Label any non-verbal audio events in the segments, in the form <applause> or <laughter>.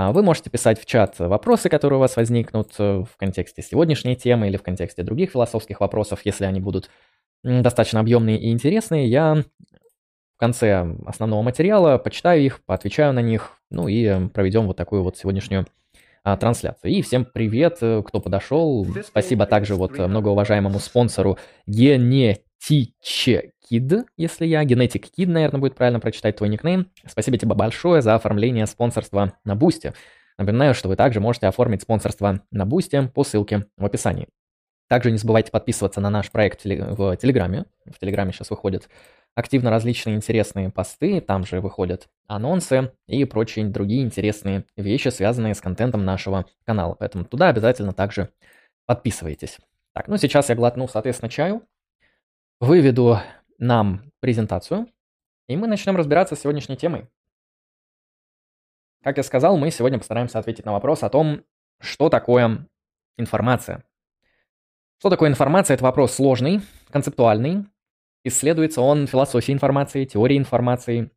А, вы можете писать в чат вопросы, которые у вас возникнут э, в контексте сегодняшней темы или в контексте других философских вопросов, если они будут достаточно объемные и интересные. Я в конце основного материала почитаю их, поотвечаю на них, ну и проведем вот такую вот сегодняшнюю а, трансляцию. И всем привет, э, кто подошел. Спасибо также вот многоуважаемому спонсору Генетиче Kid, если я, Genetic Kid, наверное, будет правильно прочитать твой никнейм. Спасибо тебе большое за оформление спонсорства на Бусте. Напоминаю, что вы также можете оформить спонсорство на Бусте по ссылке в описании. Также не забывайте подписываться на наш проект в Телеграме. В Телеграме сейчас выходят активно различные интересные посты, там же выходят анонсы и прочие другие интересные вещи, связанные с контентом нашего канала. Поэтому туда обязательно также подписывайтесь. Так, ну сейчас я глотну, соответственно, чаю, выведу нам презентацию, и мы начнем разбираться с сегодняшней темой. Как я сказал, мы сегодня постараемся ответить на вопрос о том, что такое информация. Что такое информация? Это вопрос сложный, концептуальный. Исследуется он философией информации, теорией информации,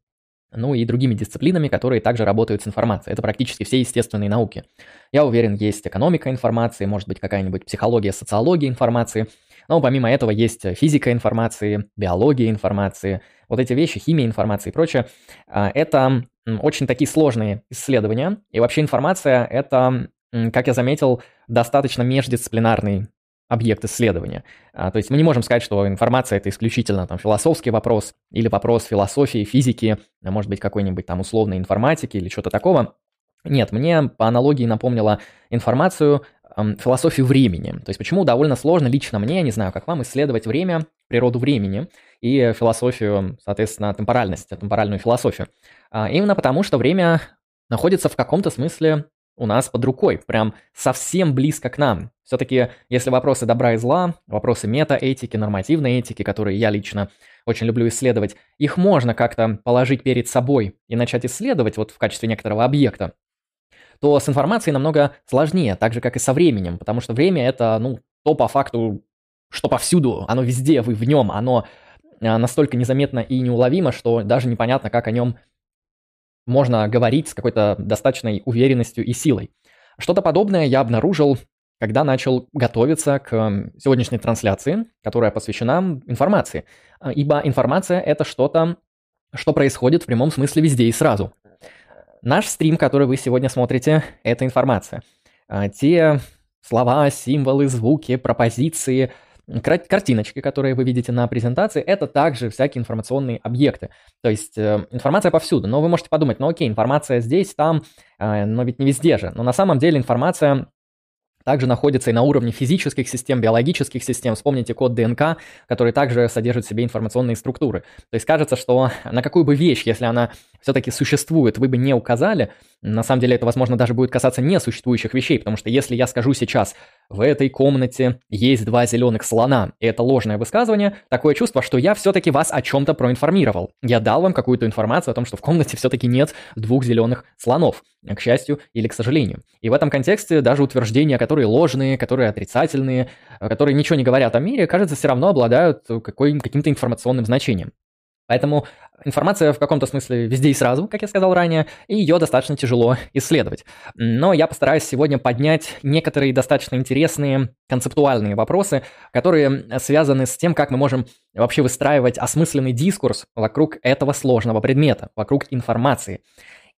ну и другими дисциплинами, которые также работают с информацией. Это практически все естественные науки. Я уверен, есть экономика информации, может быть какая-нибудь психология, социология информации – но помимо этого есть физика информации, биология информации, вот эти вещи, химия информации и прочее. А, это очень такие сложные исследования. И вообще информация – это, как я заметил, достаточно междисциплинарный объект исследования. А, то есть мы не можем сказать, что информация это исключительно там философский вопрос или вопрос философии, физики, а может быть какой-нибудь там условной информатики или что-то такого. Нет, мне по аналогии напомнила информацию философию времени. То есть почему довольно сложно лично мне, я не знаю, как вам, исследовать время, природу времени и философию, соответственно, темпоральности, темпоральную философию. А, именно потому, что время находится в каком-то смысле у нас под рукой, прям совсем близко к нам. Все-таки, если вопросы добра и зла, вопросы метаэтики, нормативной этики, которые я лично очень люблю исследовать, их можно как-то положить перед собой и начать исследовать вот в качестве некоторого объекта то с информацией намного сложнее, так же, как и со временем, потому что время — это, ну, то по факту, что повсюду, оно везде, вы в нем, оно а, настолько незаметно и неуловимо, что даже непонятно, как о нем можно говорить с какой-то достаточной уверенностью и силой. Что-то подобное я обнаружил, когда начал готовиться к сегодняшней трансляции, которая посвящена информации. А, ибо информация — это что-то, что происходит в прямом смысле везде и сразу. Наш стрим, который вы сегодня смотрите, это информация. А, те слова, символы, звуки, пропозиции, картиночки, которые вы видите на презентации, это также всякие информационные объекты. То есть э, информация повсюду. Но вы можете подумать, ну окей, информация здесь, там, э, но ведь не везде же. Но на самом деле информация также находится и на уровне физических систем, биологических систем. Вспомните код ДНК, который также содержит в себе информационные структуры. То есть кажется, что на какую бы вещь, если она все-таки существует, вы бы не указали, на самом деле это, возможно, даже будет касаться несуществующих вещей, потому что если я скажу сейчас, в этой комнате есть два зеленых слона, и это ложное высказывание, такое чувство, что я все-таки вас о чем-то проинформировал. Я дал вам какую-то информацию о том, что в комнате все-таки нет двух зеленых слонов, к счастью или к сожалению. И в этом контексте даже утверждения, которые ложные, которые отрицательные, которые ничего не говорят о мире, кажется, все равно обладают каким-то информационным значением. Поэтому информация в каком-то смысле везде и сразу, как я сказал ранее, и ее достаточно тяжело исследовать. Но я постараюсь сегодня поднять некоторые достаточно интересные концептуальные вопросы, которые связаны с тем, как мы можем вообще выстраивать осмысленный дискурс вокруг этого сложного предмета, вокруг информации.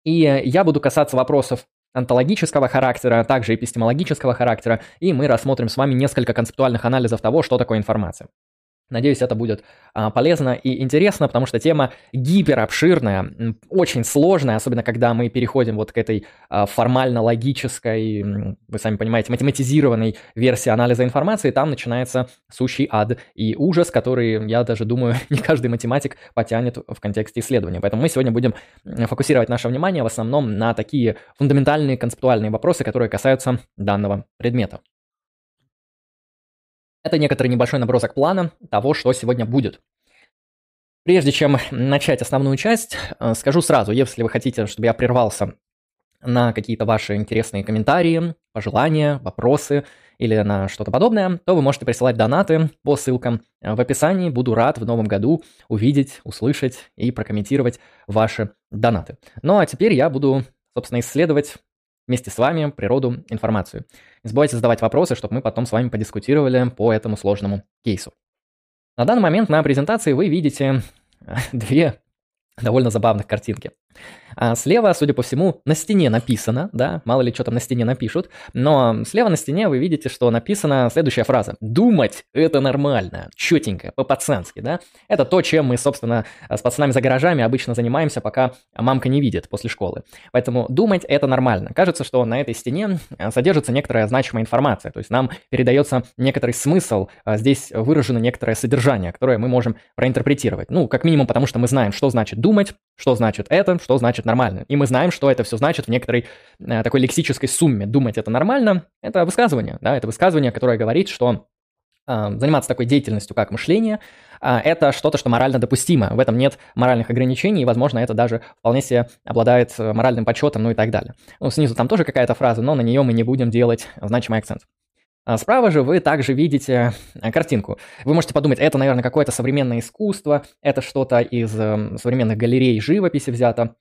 И я буду касаться вопросов онтологического характера, а также эпистемологического характера, и мы рассмотрим с вами несколько концептуальных анализов того, что такое информация. Надеюсь, это будет а, полезно и интересно, потому что тема гиперобширная, очень сложная, особенно когда мы переходим вот к этой а, формально-логической, вы сами понимаете, математизированной версии анализа информации, там начинается сущий ад и ужас, который, я даже думаю, <laughs> не каждый математик потянет в контексте исследования. Поэтому мы сегодня будем фокусировать наше внимание в основном на такие фундаментальные концептуальные вопросы, которые касаются данного предмета. Это некоторый небольшой набросок плана того, что сегодня будет. Прежде чем начать основную часть, э, скажу сразу, если вы хотите, чтобы я прервался на какие-то ваши интересные комментарии, пожелания, вопросы или на что-то подобное, то вы можете присылать донаты по ссылкам в описании. Буду рад в новом году увидеть, услышать и прокомментировать ваши донаты. Ну а теперь я буду, собственно, исследовать вместе с вами природу, информацию. Не забывайте задавать вопросы, чтобы мы потом с вами подискутировали по этому сложному кейсу. На данный момент на презентации вы видите две довольно забавных картинки. А слева, судя по всему, на стене написано, да, мало ли что там на стене напишут, но слева на стене вы видите, что написана следующая фраза. «Думать – это нормально, четенько, по-пацански», да. Это то, чем мы, собственно, с пацанами за гаражами обычно занимаемся, пока мамка не видит после школы. Поэтому думать – это нормально. Кажется, что на этой стене а, содержится некоторая значимая информация, то есть нам передается некоторый смысл, а здесь выражено некоторое содержание, которое мы можем проинтерпретировать. Ну, как минимум, потому что мы знаем, что значит думать, что значит это, что значит нормально. И мы знаем, что это все значит в некоторой э, такой лексической сумме. Думать это нормально – это высказывание, да, это высказывание, которое говорит, что э, заниматься такой деятельностью, как мышление, э, это что-то, что морально допустимо. В этом нет моральных ограничений, и, возможно, это даже вполне себе обладает э, моральным почетом, ну и так далее. Ну, снизу там тоже какая-то фраза, но на нее мы не будем делать значимый акцент. А справа же вы также видите э, картинку. Вы можете подумать, это, наверное, какое-то современное искусство, это что-то из э, современных галерей живописи взято.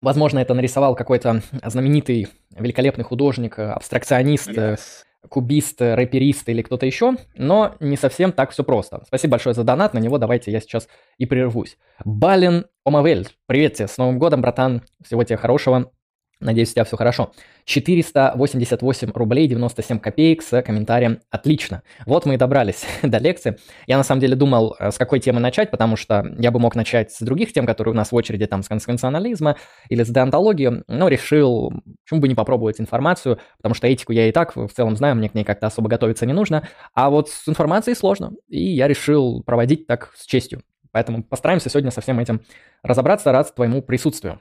Возможно, это нарисовал какой-то знаменитый, великолепный художник, э, абстракционист, yes. кубист, рэперист или кто-то еще, но не совсем так все просто. Спасибо большое за донат, на него давайте я сейчас и прервусь. Бален Омавель, привет тебе, с Новым годом, братан, всего тебе хорошего, Надеюсь, у тебя все хорошо. 488 рублей 97 копеек с комментарием «Отлично». Вот мы и добрались <laughs> до лекции. Я на самом деле думал, э, с какой темы начать, потому что я бы мог начать с других тем, которые у нас в очереди, там, с конституционализма или с деонтологии, но решил, почему бы не попробовать информацию, потому что этику я и так в целом знаю, мне к ней как-то особо готовиться не нужно, а вот с информацией сложно, и я решил проводить так с честью. Поэтому постараемся сегодня со всем этим разобраться, рад твоему присутствию.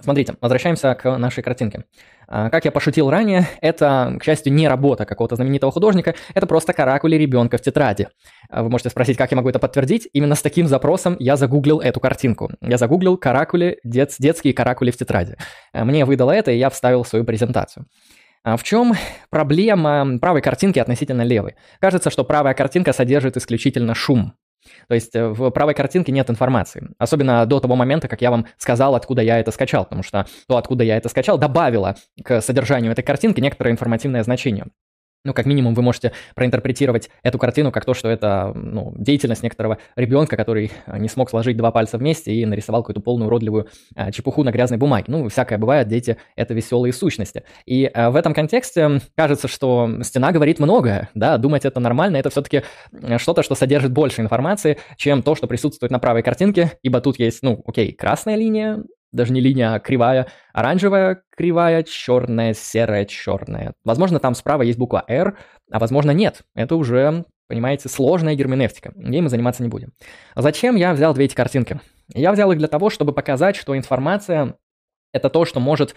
Смотрите, возвращаемся к нашей картинке. А, как я пошутил ранее, это, к счастью, не работа какого-то знаменитого художника, это просто каракули ребенка в тетради. А, вы можете спросить, как я могу это подтвердить? Именно с таким запросом я загуглил эту картинку. Я загуглил каракули, дет, детские каракули в тетради. А, мне выдало это, и я вставил в свою презентацию. В чем проблема правой картинки относительно левой? Кажется, что правая картинка содержит исключительно шум. То есть э, в правой картинке нет информации. Особенно до того момента, как я вам сказал, откуда я это скачал. Потому что то, откуда я это скачал, добавило к содержанию этой картинки некоторое информативное значение ну, как минимум, вы можете проинтерпретировать эту картину как то, что это ну, деятельность некоторого ребенка, который э, не смог сложить два пальца вместе и нарисовал какую-то полную уродливую а, чепуху на грязной бумаге. Ну, всякое бывает, дети — это веселые сущности. И а, в этом контексте кажется, что стена говорит многое, да, думать это нормально, это все-таки что-то, что содержит больше информации, чем то, что присутствует на правой картинке, ибо тут есть, ну, окей, красная линия, даже не линия, а кривая, оранжевая кривая, черная, серая, черная. Возможно, там справа есть буква R, а возможно нет. Это уже, понимаете, сложная герменевтика. Ей мы заниматься не будем. Зачем я взял две эти картинки? Я взял их для того, чтобы показать, что информация — это то, что может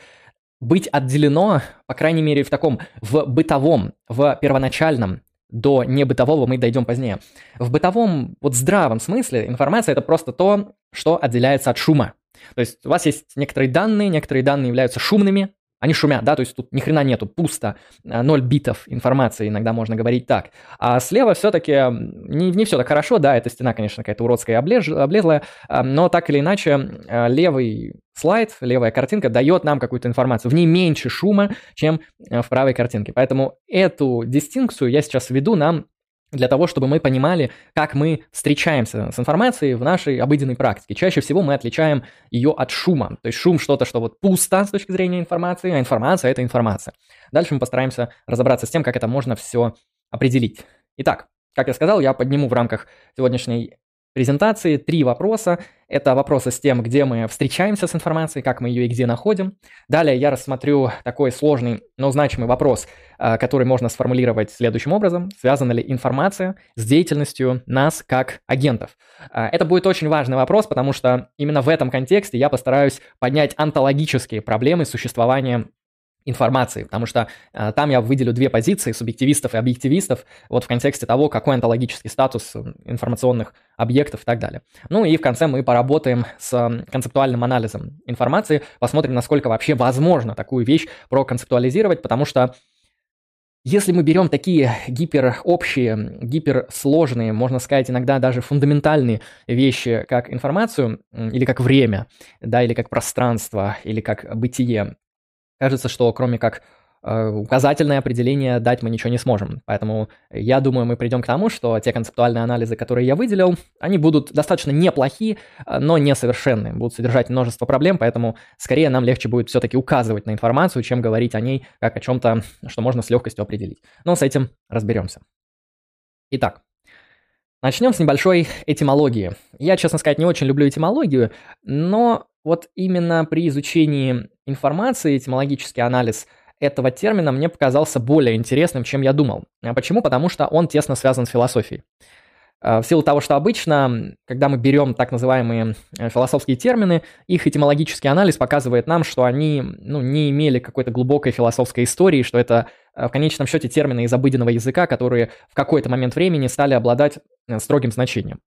быть отделено, по крайней мере, в таком, в бытовом, в первоначальном до небытового мы дойдем позднее. В бытовом, вот здравом смысле информация это просто то, что отделяется от шума. То есть у вас есть некоторые данные, некоторые данные являются шумными, они шумят, да, то есть тут ни хрена нету, пусто, 0 а, битов информации, иногда можно говорить так. А слева все-таки не, не все так хорошо, да, эта стена, конечно, какая-то уродская, облеж, облезлая, а, но так или иначе а, левый слайд, левая картинка дает нам какую-то информацию. В ней меньше шума, чем в правой картинке. Поэтому эту дистинкцию я сейчас введу нам для того, чтобы мы понимали, как мы встречаемся с информацией в нашей обыденной практике. Чаще всего мы отличаем ее от шума. То есть шум что-то, что вот пусто с точки зрения информации, а информация — это информация. Дальше мы постараемся разобраться с тем, как это можно все определить. Итак, как я сказал, я подниму в рамках сегодняшней презентации три вопроса. Это вопросы с тем, где мы встречаемся с информацией, как мы ее и где находим. Далее я рассмотрю такой сложный, но значимый вопрос, а, который можно сформулировать следующим образом. Связана ли информация с деятельностью нас как агентов? А, это будет очень важный вопрос, потому что именно в этом контексте я постараюсь поднять онтологические проблемы существования информации, потому что э, там я выделю две позиции, субъективистов и объективистов, вот в контексте того, какой онтологический статус информационных объектов и так далее. Ну и в конце мы поработаем с концептуальным анализом информации, посмотрим, насколько вообще возможно такую вещь проконцептуализировать, потому что если мы берем такие гиперобщие, гиперсложные, можно сказать, иногда даже фундаментальные вещи, как информацию, или как время, да, или как пространство, или как бытие, кажется, что кроме как Э, указательное определение дать мы ничего не сможем. Поэтому я думаю, мы придем к тому, что те концептуальные анализы, которые я выделил, они будут достаточно неплохие, э, но несовершенные, будут содержать множество проблем, поэтому скорее нам легче будет все-таки указывать на информацию, чем говорить о ней как о чем-то, что можно с легкостью определить. Но с этим разберемся. Итак, начнем с небольшой этимологии. Я, честно сказать, не очень люблю этимологию, но вот именно при изучении информации этимологический анализ – этого термина мне показался более интересным, чем я думал. А почему? Потому что он тесно связан с философией. А, в силу того, что обычно, когда мы берем так называемые э, философские термины, их этимологический анализ показывает нам, что они ну, не имели какой-то глубокой философской истории, что это э, в конечном счете термины из обыденного языка, которые в какой-то момент времени стали обладать э, строгим значением.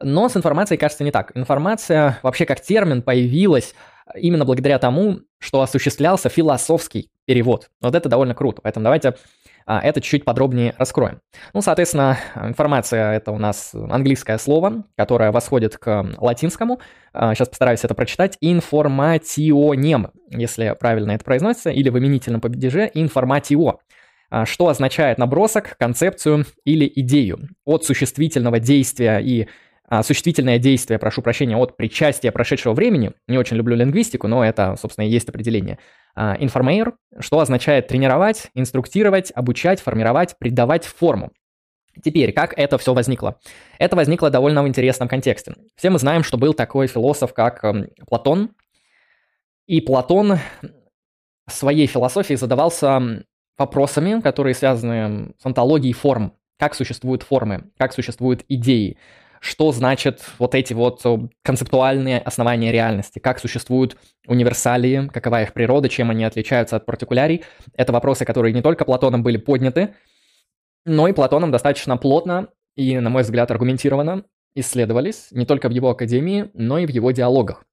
Но с информацией кажется не так. Информация вообще как термин появилась именно благодаря тому, что осуществлялся философский перевод. Вот это довольно круто, поэтому давайте а, это чуть-чуть подробнее раскроем. Ну, соответственно, информация — это у нас английское слово, которое восходит к латинскому. Сейчас а, постараюсь это прочитать. Информационем, если правильно это произносится, или в именительном падеже информатио а, что означает набросок, концепцию или идею от существительного действия и а, существительное действие, прошу прощения, от причастия прошедшего времени, не очень люблю лингвистику, но это, собственно, и есть определение, информейр, что означает тренировать, инструктировать, обучать, формировать, придавать форму. Теперь, как это все возникло? Это возникло довольно в интересном контексте. Все мы знаем, что был такой философ, как эм, Платон, и Платон своей философией задавался вопросами, которые связаны с антологией форм. Как существуют формы, как существуют идеи, что значит вот эти вот э, концептуальные основания реальности, как существуют универсалии, какова их природа, чем они отличаются от партикулярий. Это вопросы, которые не только Платоном были подняты, но и Платоном достаточно плотно и, на мой взгляд, аргументированно исследовались не только в его академии, но и в его диалогах.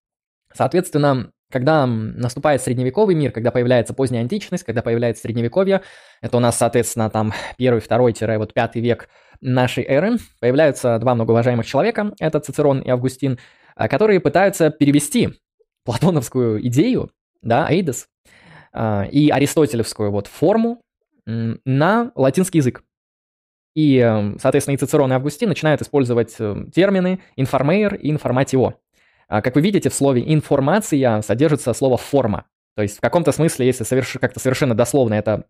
Соответственно, когда наступает средневековый мир, когда появляется поздняя античность, когда появляется средневековье, это у нас, соответственно, там первый, второй, вот пятый век нашей эры, появляются два многоуважаемых человека, это Цицерон и Августин, а, которые пытаются перевести платоновскую идею, да, эйдес, а, и аристотелевскую вот форму на латинский язык. И, эм, соответственно, и Цицерон, и Августин начинают использовать эм, термины информейр и информатио. А, как вы видите, в слове «информация» содержится слово «форма». То есть в каком-то смысле, если соверш... как-то совершенно дословно это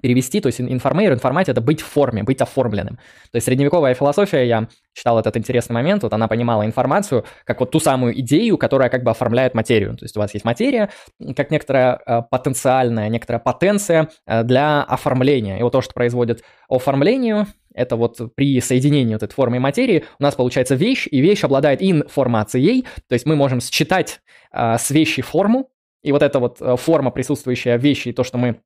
перевести, то есть информейр, информатия — это быть в форме, быть оформленным. То есть средневековая философия, я читал этот интересный момент, вот она понимала информацию как вот ту самую идею, которая как бы оформляет материю. То есть у вас есть материя, как некоторая э, потенциальная, некоторая потенция э, для оформления. И вот то, что производит оформлению, это вот при соединении вот этой формы и материи у нас получается вещь, и вещь обладает информацией, то есть мы можем считать э, с вещи форму, и вот эта вот форма, присутствующая в вещи, и то, что мы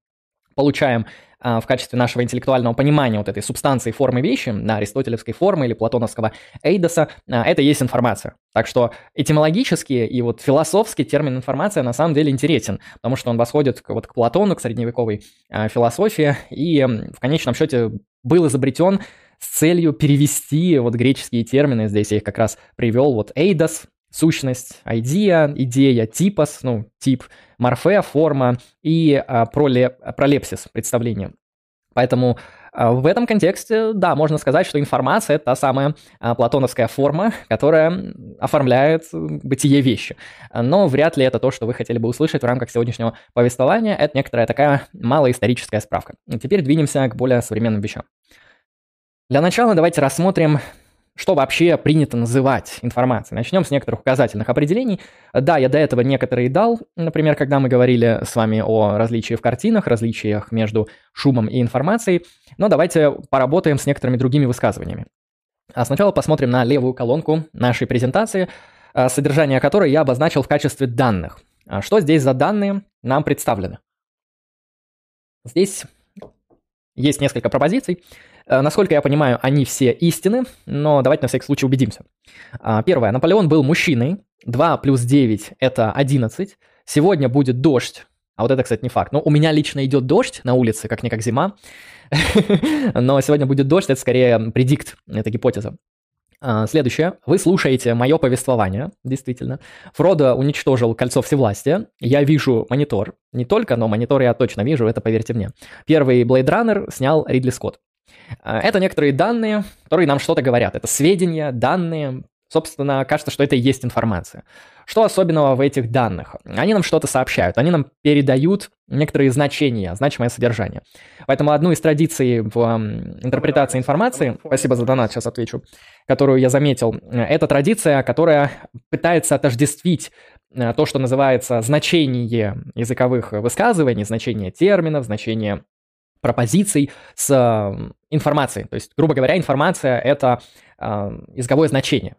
получаем в качестве нашего интеллектуального понимания вот этой субстанции формы вещи, на аристотелевской формы или платоновского эйдоса, а, это есть информация. Так что этимологически и вот философский термин информация на самом деле интересен, потому что он восходит к, вот к Платону, к средневековой а, философии, и в конечном счете был изобретен с целью перевести вот греческие термины, здесь я их как раз привел, вот эйдос, сущность, idea, идея, типос, ну, тип, морфе, форма и а, пролеп, пролепсис, представление. Поэтому а, в этом контексте, да, можно сказать, что информация – это та самая а, платоновская форма, которая оформляет бытие вещи. Но вряд ли это то, что вы хотели бы услышать в рамках сегодняшнего повествования. Это некоторая такая малоисторическая справка. Теперь двинемся к более современным вещам. Для начала давайте рассмотрим что вообще принято называть информацией. Начнем с некоторых указательных определений. Да, я до этого некоторые дал, например, когда мы говорили с вами о различии в картинах, различиях между шумом и информацией, но давайте поработаем с некоторыми другими высказываниями. А сначала посмотрим на левую колонку нашей презентации, а, содержание которой я обозначил в качестве данных. А что здесь за данные нам представлены? Здесь есть несколько пропозиций. Э, насколько я понимаю, они все истины, но давайте на всякий случай убедимся. А, первое. Наполеон был мужчиной. 2 плюс 9 – это 11. Сегодня будет дождь. А вот это, кстати, не факт. Но у меня лично идет дождь на улице, как-никак зима. <laughs> Но сегодня будет дождь, это скорее предикт, это гипотеза. А, следующее. Вы слушаете мое повествование, действительно. Фродо уничтожил кольцо всевластия. Я вижу монитор. Не только, но монитор я точно вижу, это поверьте мне. Первый Blade Runner снял Ридли Скотт. А, это некоторые данные, которые нам что-то говорят. Это сведения, данные. Собственно, кажется, что это и есть информация. Что особенного в этих данных? Они нам что-то сообщают, они нам передают некоторые значения, значимое содержание. Поэтому одну из традиций в интерпретации информации, спасибо за донат, сейчас отвечу, которую я заметил, это традиция, которая пытается отождествить э, то, что называется значение языковых высказываний, значение терминов, значение пропозиций с информацией. То есть, грубо говоря, информация — это э, языковое значение.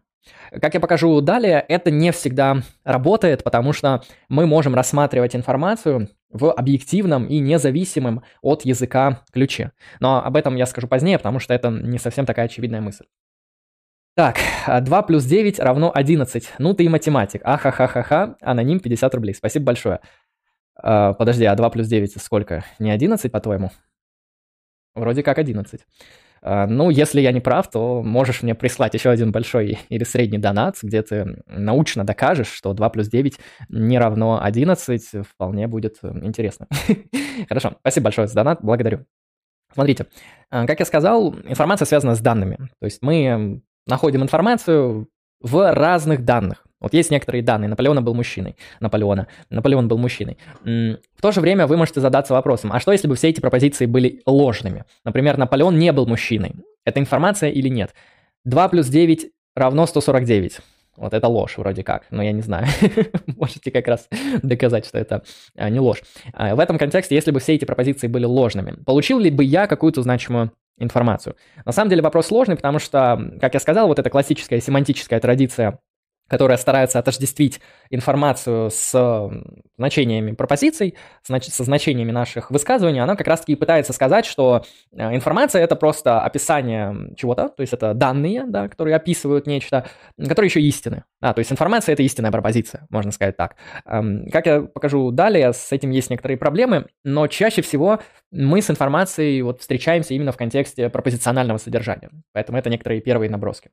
Как я покажу далее, это не всегда работает, потому что мы можем рассматривать информацию в объективном и независимом от языка ключе. Но об этом я скажу позднее, потому что это не совсем такая очевидная мысль. Так, 2 плюс 9 равно 11. Ну ты и математик. Ахахахаха, аноним 50 рублей. Спасибо большое. А, подожди, а 2 плюс 9 сколько? Не 11, по-твоему? Вроде как 11. А, ну, если я не прав, то можешь мне прислать еще один большой <laughs> или средний донат, где ты научно докажешь, что 2 плюс 9 не равно 11. Вполне будет э, интересно. <laughs> Хорошо, спасибо большое за донат, благодарю. Смотрите, а, как я сказал, информация связана с данными. То есть мы находим информацию в разных данных. Вот есть некоторые данные. Наполеона был мужчиной. Наполеона. Наполеон был мужчиной. В то же время вы можете задаться вопросом, а что если бы все эти пропозиции были ложными? Например, Наполеон не был мужчиной. Это информация или нет? 2 плюс 9 равно 149. Вот это ложь вроде как, но я не знаю. <laughs> Можете как раз доказать, что это а, не ложь. А, в этом контексте, если бы все эти пропозиции были ложными, получил ли бы я какую-то значимую информацию? На самом деле вопрос сложный, потому что, как я сказал, вот эта классическая семантическая традиция которая старается отождествить информацию с значениями пропозиций, со значениями наших высказываний, она как раз-таки пытается сказать, что э, информация — это просто описание чего-то, то есть это данные, да, которые описывают нечто, которые еще истины. А, то есть информация — это истинная пропозиция, можно сказать так. Эм, как я покажу далее, с этим есть некоторые проблемы, но чаще всего мы с информацией вот встречаемся именно в контексте пропозиционального содержания. Поэтому это некоторые первые наброски.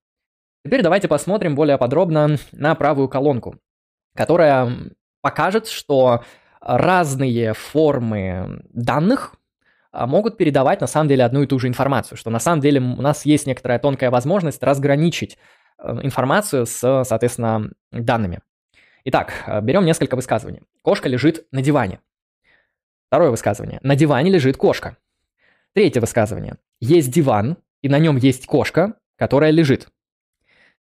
Теперь давайте посмотрим более подробно на правую колонку, которая покажет, что разные формы данных а, могут передавать на самом деле одну и ту же информацию, что на самом деле у нас есть некоторая тонкая возможность разграничить э, информацию с, соответственно, данными. Итак, э, берем несколько высказываний. Кошка лежит на диване. Второе высказывание. На диване лежит кошка. Третье высказывание. Есть диван, и на нем есть кошка, которая лежит.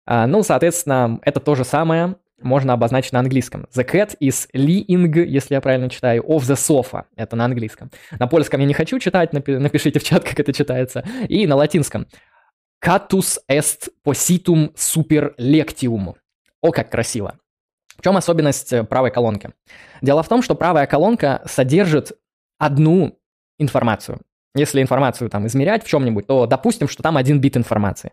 А, ну, соответственно, это то же самое можно обозначить на английском. The cat is lying, если я правильно читаю, of the sofa. Это на английском. На польском я не хочу читать, напишите в чат, <laughs> как это читается. И на латинском. Catus est positum super lectium. О, как красиво. В чем особенность э, правой колонки? Дело в том, что правая колонка содержит одну информацию. Если информацию там измерять в чем-нибудь, то допустим, что там один бит информации.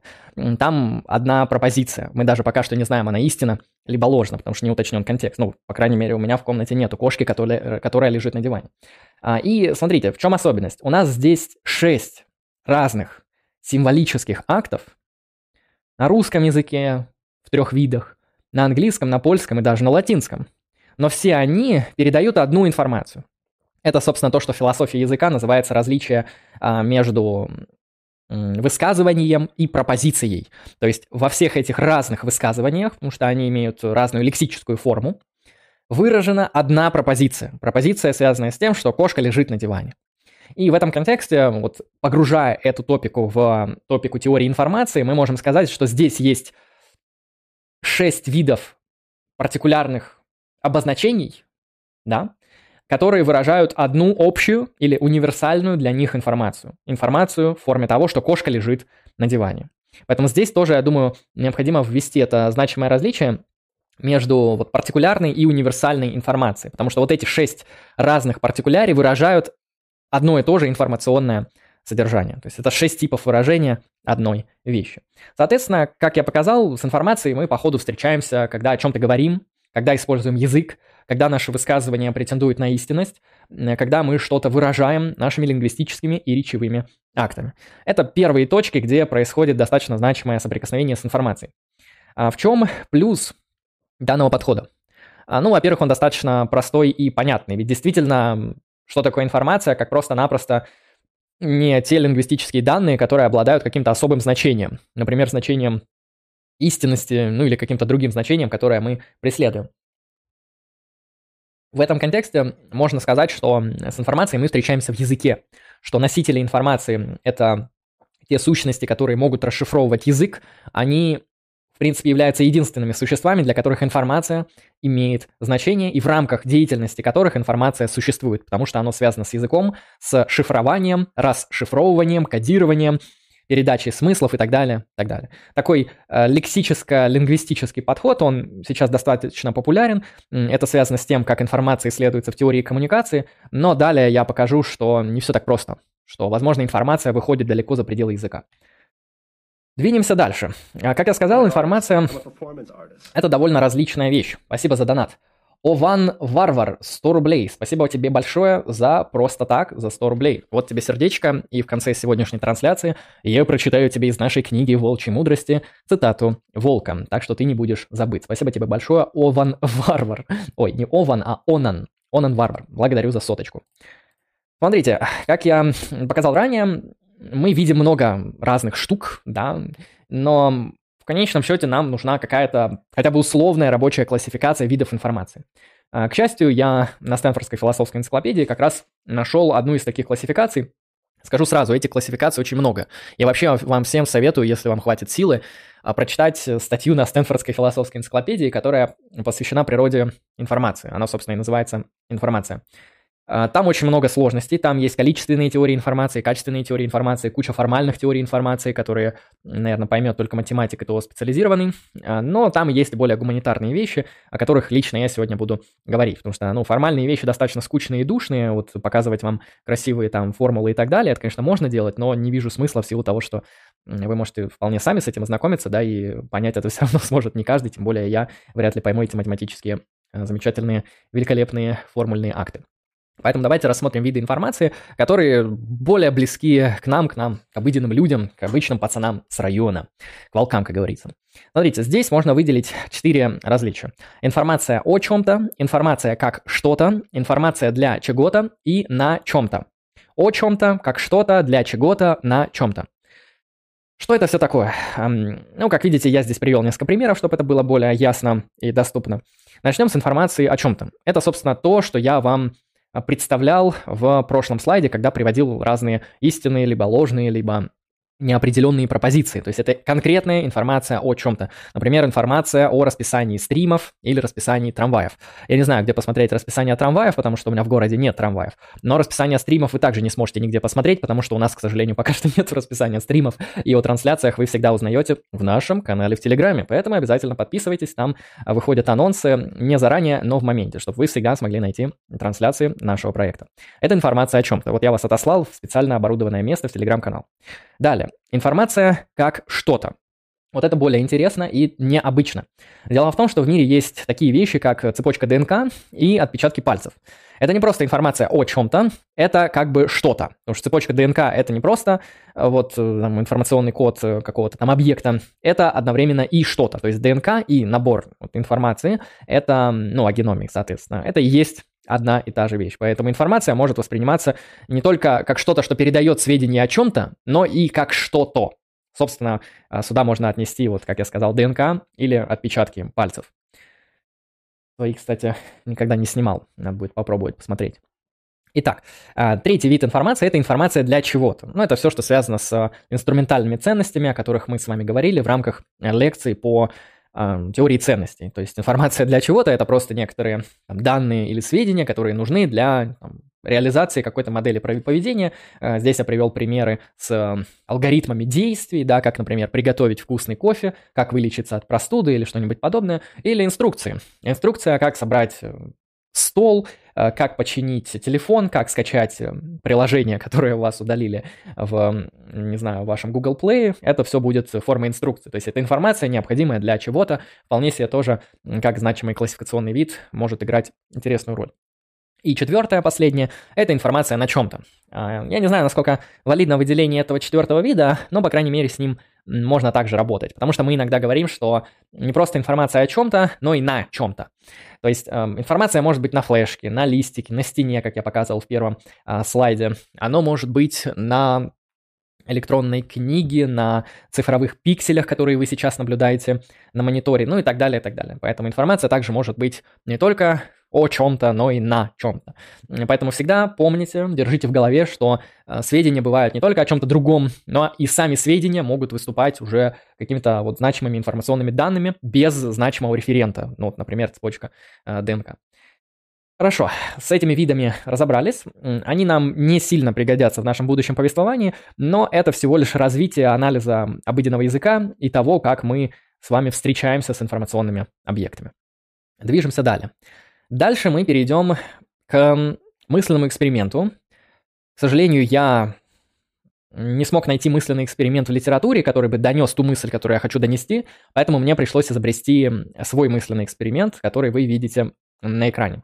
Там одна пропозиция. Мы даже пока что не знаем, она истина либо ложна, потому что не уточнен контекст. Ну, по крайней мере, у меня в комнате нету кошки, которая, которая лежит на диване. А, и смотрите, в чем особенность? У нас здесь шесть разных символических актов на русском языке в трех видах, на английском, на польском и даже на латинском. Но все они передают одну информацию. Это, собственно, то, что философия языка называется различие а, между высказыванием и пропозицией. То есть во всех этих разных высказываниях, потому что они имеют разную лексическую форму, выражена одна пропозиция. Пропозиция, связанная с тем, что кошка лежит на диване. И в этом контексте, вот, погружая эту топику в топику теории информации, мы можем сказать, что здесь есть шесть видов партикулярных обозначений, да, которые выражают одну общую или универсальную для них информацию. Информацию в форме того, что кошка лежит на диване. Поэтому здесь тоже, я думаю, необходимо ввести это значимое различие между вот партикулярной и универсальной информацией. Потому что вот эти шесть разных партикулярий выражают одно и то же информационное содержание. То есть это шесть типов выражения одной вещи. Соответственно, как я показал, с информацией мы по ходу встречаемся, когда о чем-то говорим, когда используем язык, когда наши высказывания претендуют на истинность, когда мы что-то выражаем нашими лингвистическими и речевыми актами. Это первые точки, где происходит достаточно значимое соприкосновение с информацией. А в чем плюс данного подхода? А, ну, во-первых, он достаточно простой и понятный, ведь действительно, что такое информация, как просто-напросто не те лингвистические данные, которые обладают каким-то особым значением, например, значением истинности, ну или каким-то другим значением, которое мы преследуем. В этом контексте можно сказать, что с информацией мы встречаемся в языке, что носители информации — это те сущности, которые могут расшифровывать язык, они в принципе, являются единственными существами, для которых информация имеет значение и в рамках деятельности которых информация существует, потому что оно связано с языком, с шифрованием, расшифровыванием, кодированием, передачей смыслов и так далее, так далее. Такой э, лексическо-лингвистический подход, он сейчас достаточно популярен. Это связано с тем, как информация исследуется в теории коммуникации, но далее я покажу, что не все так просто, что, возможно, информация выходит далеко за пределы языка. Двинемся дальше. А, как я сказал, информация – это довольно различная вещь. Спасибо за донат. Ован Варвар, 100 рублей. Спасибо тебе большое за просто так, за 100 рублей. Вот тебе сердечко, и в конце сегодняшней трансляции я прочитаю тебе из нашей книги «Волчьей мудрости» цитату Волка, так что ты не будешь забыть. Спасибо тебе большое, Ован Варвар. Ой, не Ован, а Онан. Онан Варвар. Благодарю за соточку. Смотрите, как я показал ранее, мы видим много разных штук, да, но конечном счете нам нужна какая-то хотя бы условная рабочая классификация видов информации. А, к счастью, я на Стэнфордской философской энциклопедии как раз нашел одну из таких классификаций. Скажу сразу, эти классификации очень много. Я вообще вам всем советую, если вам хватит силы, а, прочитать статью на Стэнфордской философской энциклопедии, которая посвящена природе информации. Она, собственно, и называется «Информация». А, там очень много сложностей, там есть количественные теории информации, качественные теории информации, куча формальных теорий информации, которые, наверное, поймет только математик и специализированный, а, но там есть более гуманитарные вещи, о которых лично я сегодня буду говорить, потому что, ну, формальные вещи достаточно скучные и душные, вот показывать вам красивые там формулы и так далее, это, конечно, можно делать, но не вижу смысла в силу того, что вы можете вполне сами с этим ознакомиться, да, и понять это <laughs> все равно сможет не каждый, тем более я вряд ли пойму эти математические э, замечательные, великолепные формульные акты. Поэтому давайте рассмотрим виды информации, которые более близки к нам, к нам, к обыденным людям, к обычным пацанам с района, к волкам, как говорится. Смотрите, здесь можно выделить четыре различия. Информация о чем-то, информация как что-то, информация для чего-то и на чем-то. О чем-то, как что-то, для чего-то, на чем-то. Что это все такое? Ну, как видите, я здесь привел несколько примеров, чтобы это было более ясно и доступно. Начнем с информации о чем-то. Это, собственно, то, что я вам представлял в прошлом слайде, когда приводил разные истинные, либо ложные, либо неопределенные пропозиции. То есть это конкретная информация о чем-то. Например, информация о расписании стримов или расписании трамваев. Я не знаю, где посмотреть расписание трамваев, потому что у меня в городе нет трамваев. Но расписание стримов вы также не сможете нигде посмотреть, потому что у нас, к сожалению, <laughs> пока что нет расписания стримов. И о трансляциях вы всегда узнаете в нашем канале в Телеграме. Поэтому обязательно подписывайтесь, там выходят анонсы не заранее, но в моменте, чтобы вы всегда смогли найти трансляции нашего проекта. Это информация о чем-то. Вот я вас отослал в специально оборудованное место в Телеграм-канал. Далее. Информация как что-то. Вот это более интересно и необычно. Дело в том, что в мире есть такие вещи, как цепочка ДНК и отпечатки пальцев. Это не просто информация о чем-то, это как бы что-то. Потому что цепочка ДНК это не просто э, вот э, там, информационный код э, какого-то там объекта, это одновременно и что-то. То есть ДНК и набор вот, информации, это, ну, о геноме, соответственно, это и есть одна и та же вещь. Поэтому информация может восприниматься не только как что-то, что передает сведения о чем-то, но и как что-то. Собственно, а, сюда можно отнести, вот как я сказал, ДНК или отпечатки пальцев. Свои, кстати, никогда не снимал. Надо будет попробовать посмотреть. Итак, а, третий вид информации – это информация для чего-то. Ну, это все, что связано с инструментальными ценностями, о которых мы с вами говорили в рамках лекции по теории ценностей. То есть информация для чего-то это просто некоторые там, данные или сведения, которые нужны для там, реализации какой-то модели поведения. А, здесь я привел примеры с алгоритмами действий, да, как, например, приготовить вкусный кофе, как вылечиться от простуды или что-нибудь подобное, или инструкции. Инструкция, как собрать э, стол, э, как починить телефон, как скачать э, приложение, <laughs> которое у вас удалили в, не знаю, вашем Google Play. Это все будет формой инструкции. То есть это информация, необходимая для чего-то, вполне себе тоже, как значимый классификационный вид, может играть интересную роль. И четвертое, последнее, это информация на чем-то. А, я не знаю, насколько валидно выделение этого четвертого вида, но, по крайней мере, с ним можно также работать. Потому что мы иногда говорим, что не просто информация о чем-то, но и на чем-то. То есть э, информация может быть на флешке, на листике, на стене, как я показывал в первом э, слайде. Оно может быть на электронной книге, на цифровых пикселях, которые вы сейчас наблюдаете на мониторе, ну и так далее, и так далее. Поэтому информация также может быть не только о чем-то, но и на чем-то. Поэтому всегда помните, держите в голове, что э, сведения бывают не только о чем-то другом, но и сами сведения могут выступать уже какими-то вот значимыми информационными данными без значимого референта, ну вот, например, цепочка э, ДНК. Хорошо, с этими видами разобрались. Они нам не сильно пригодятся в нашем будущем повествовании, но это всего лишь развитие анализа обыденного языка и того, как мы с вами встречаемся с информационными объектами. Движемся далее. Дальше мы перейдем к мысленному эксперименту. К сожалению, я не смог найти мысленный эксперимент в литературе, который бы донес ту мысль, которую я хочу донести, поэтому мне пришлось изобрести свой мысленный эксперимент, который вы видите на экране.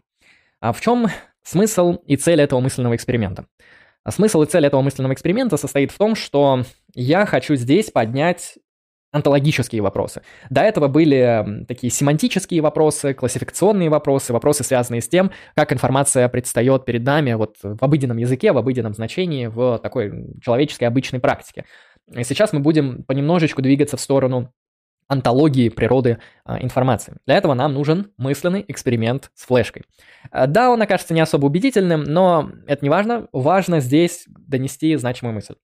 А в чем смысл и цель этого мысленного эксперимента? Смысл и цель этого мысленного эксперимента состоит в том, что я хочу здесь поднять онтологические вопросы. До этого были такие семантические вопросы, классификационные вопросы, вопросы, связанные с тем, как информация предстает перед нами вот в обыденном языке, в обыденном значении, в такой человеческой обычной практике. И сейчас мы будем понемножечку двигаться в сторону антологии природы а, информации. Для этого нам нужен мысленный эксперимент с флешкой. А, да, он окажется не особо убедительным, но это не важно. Важно здесь донести значимую мысль.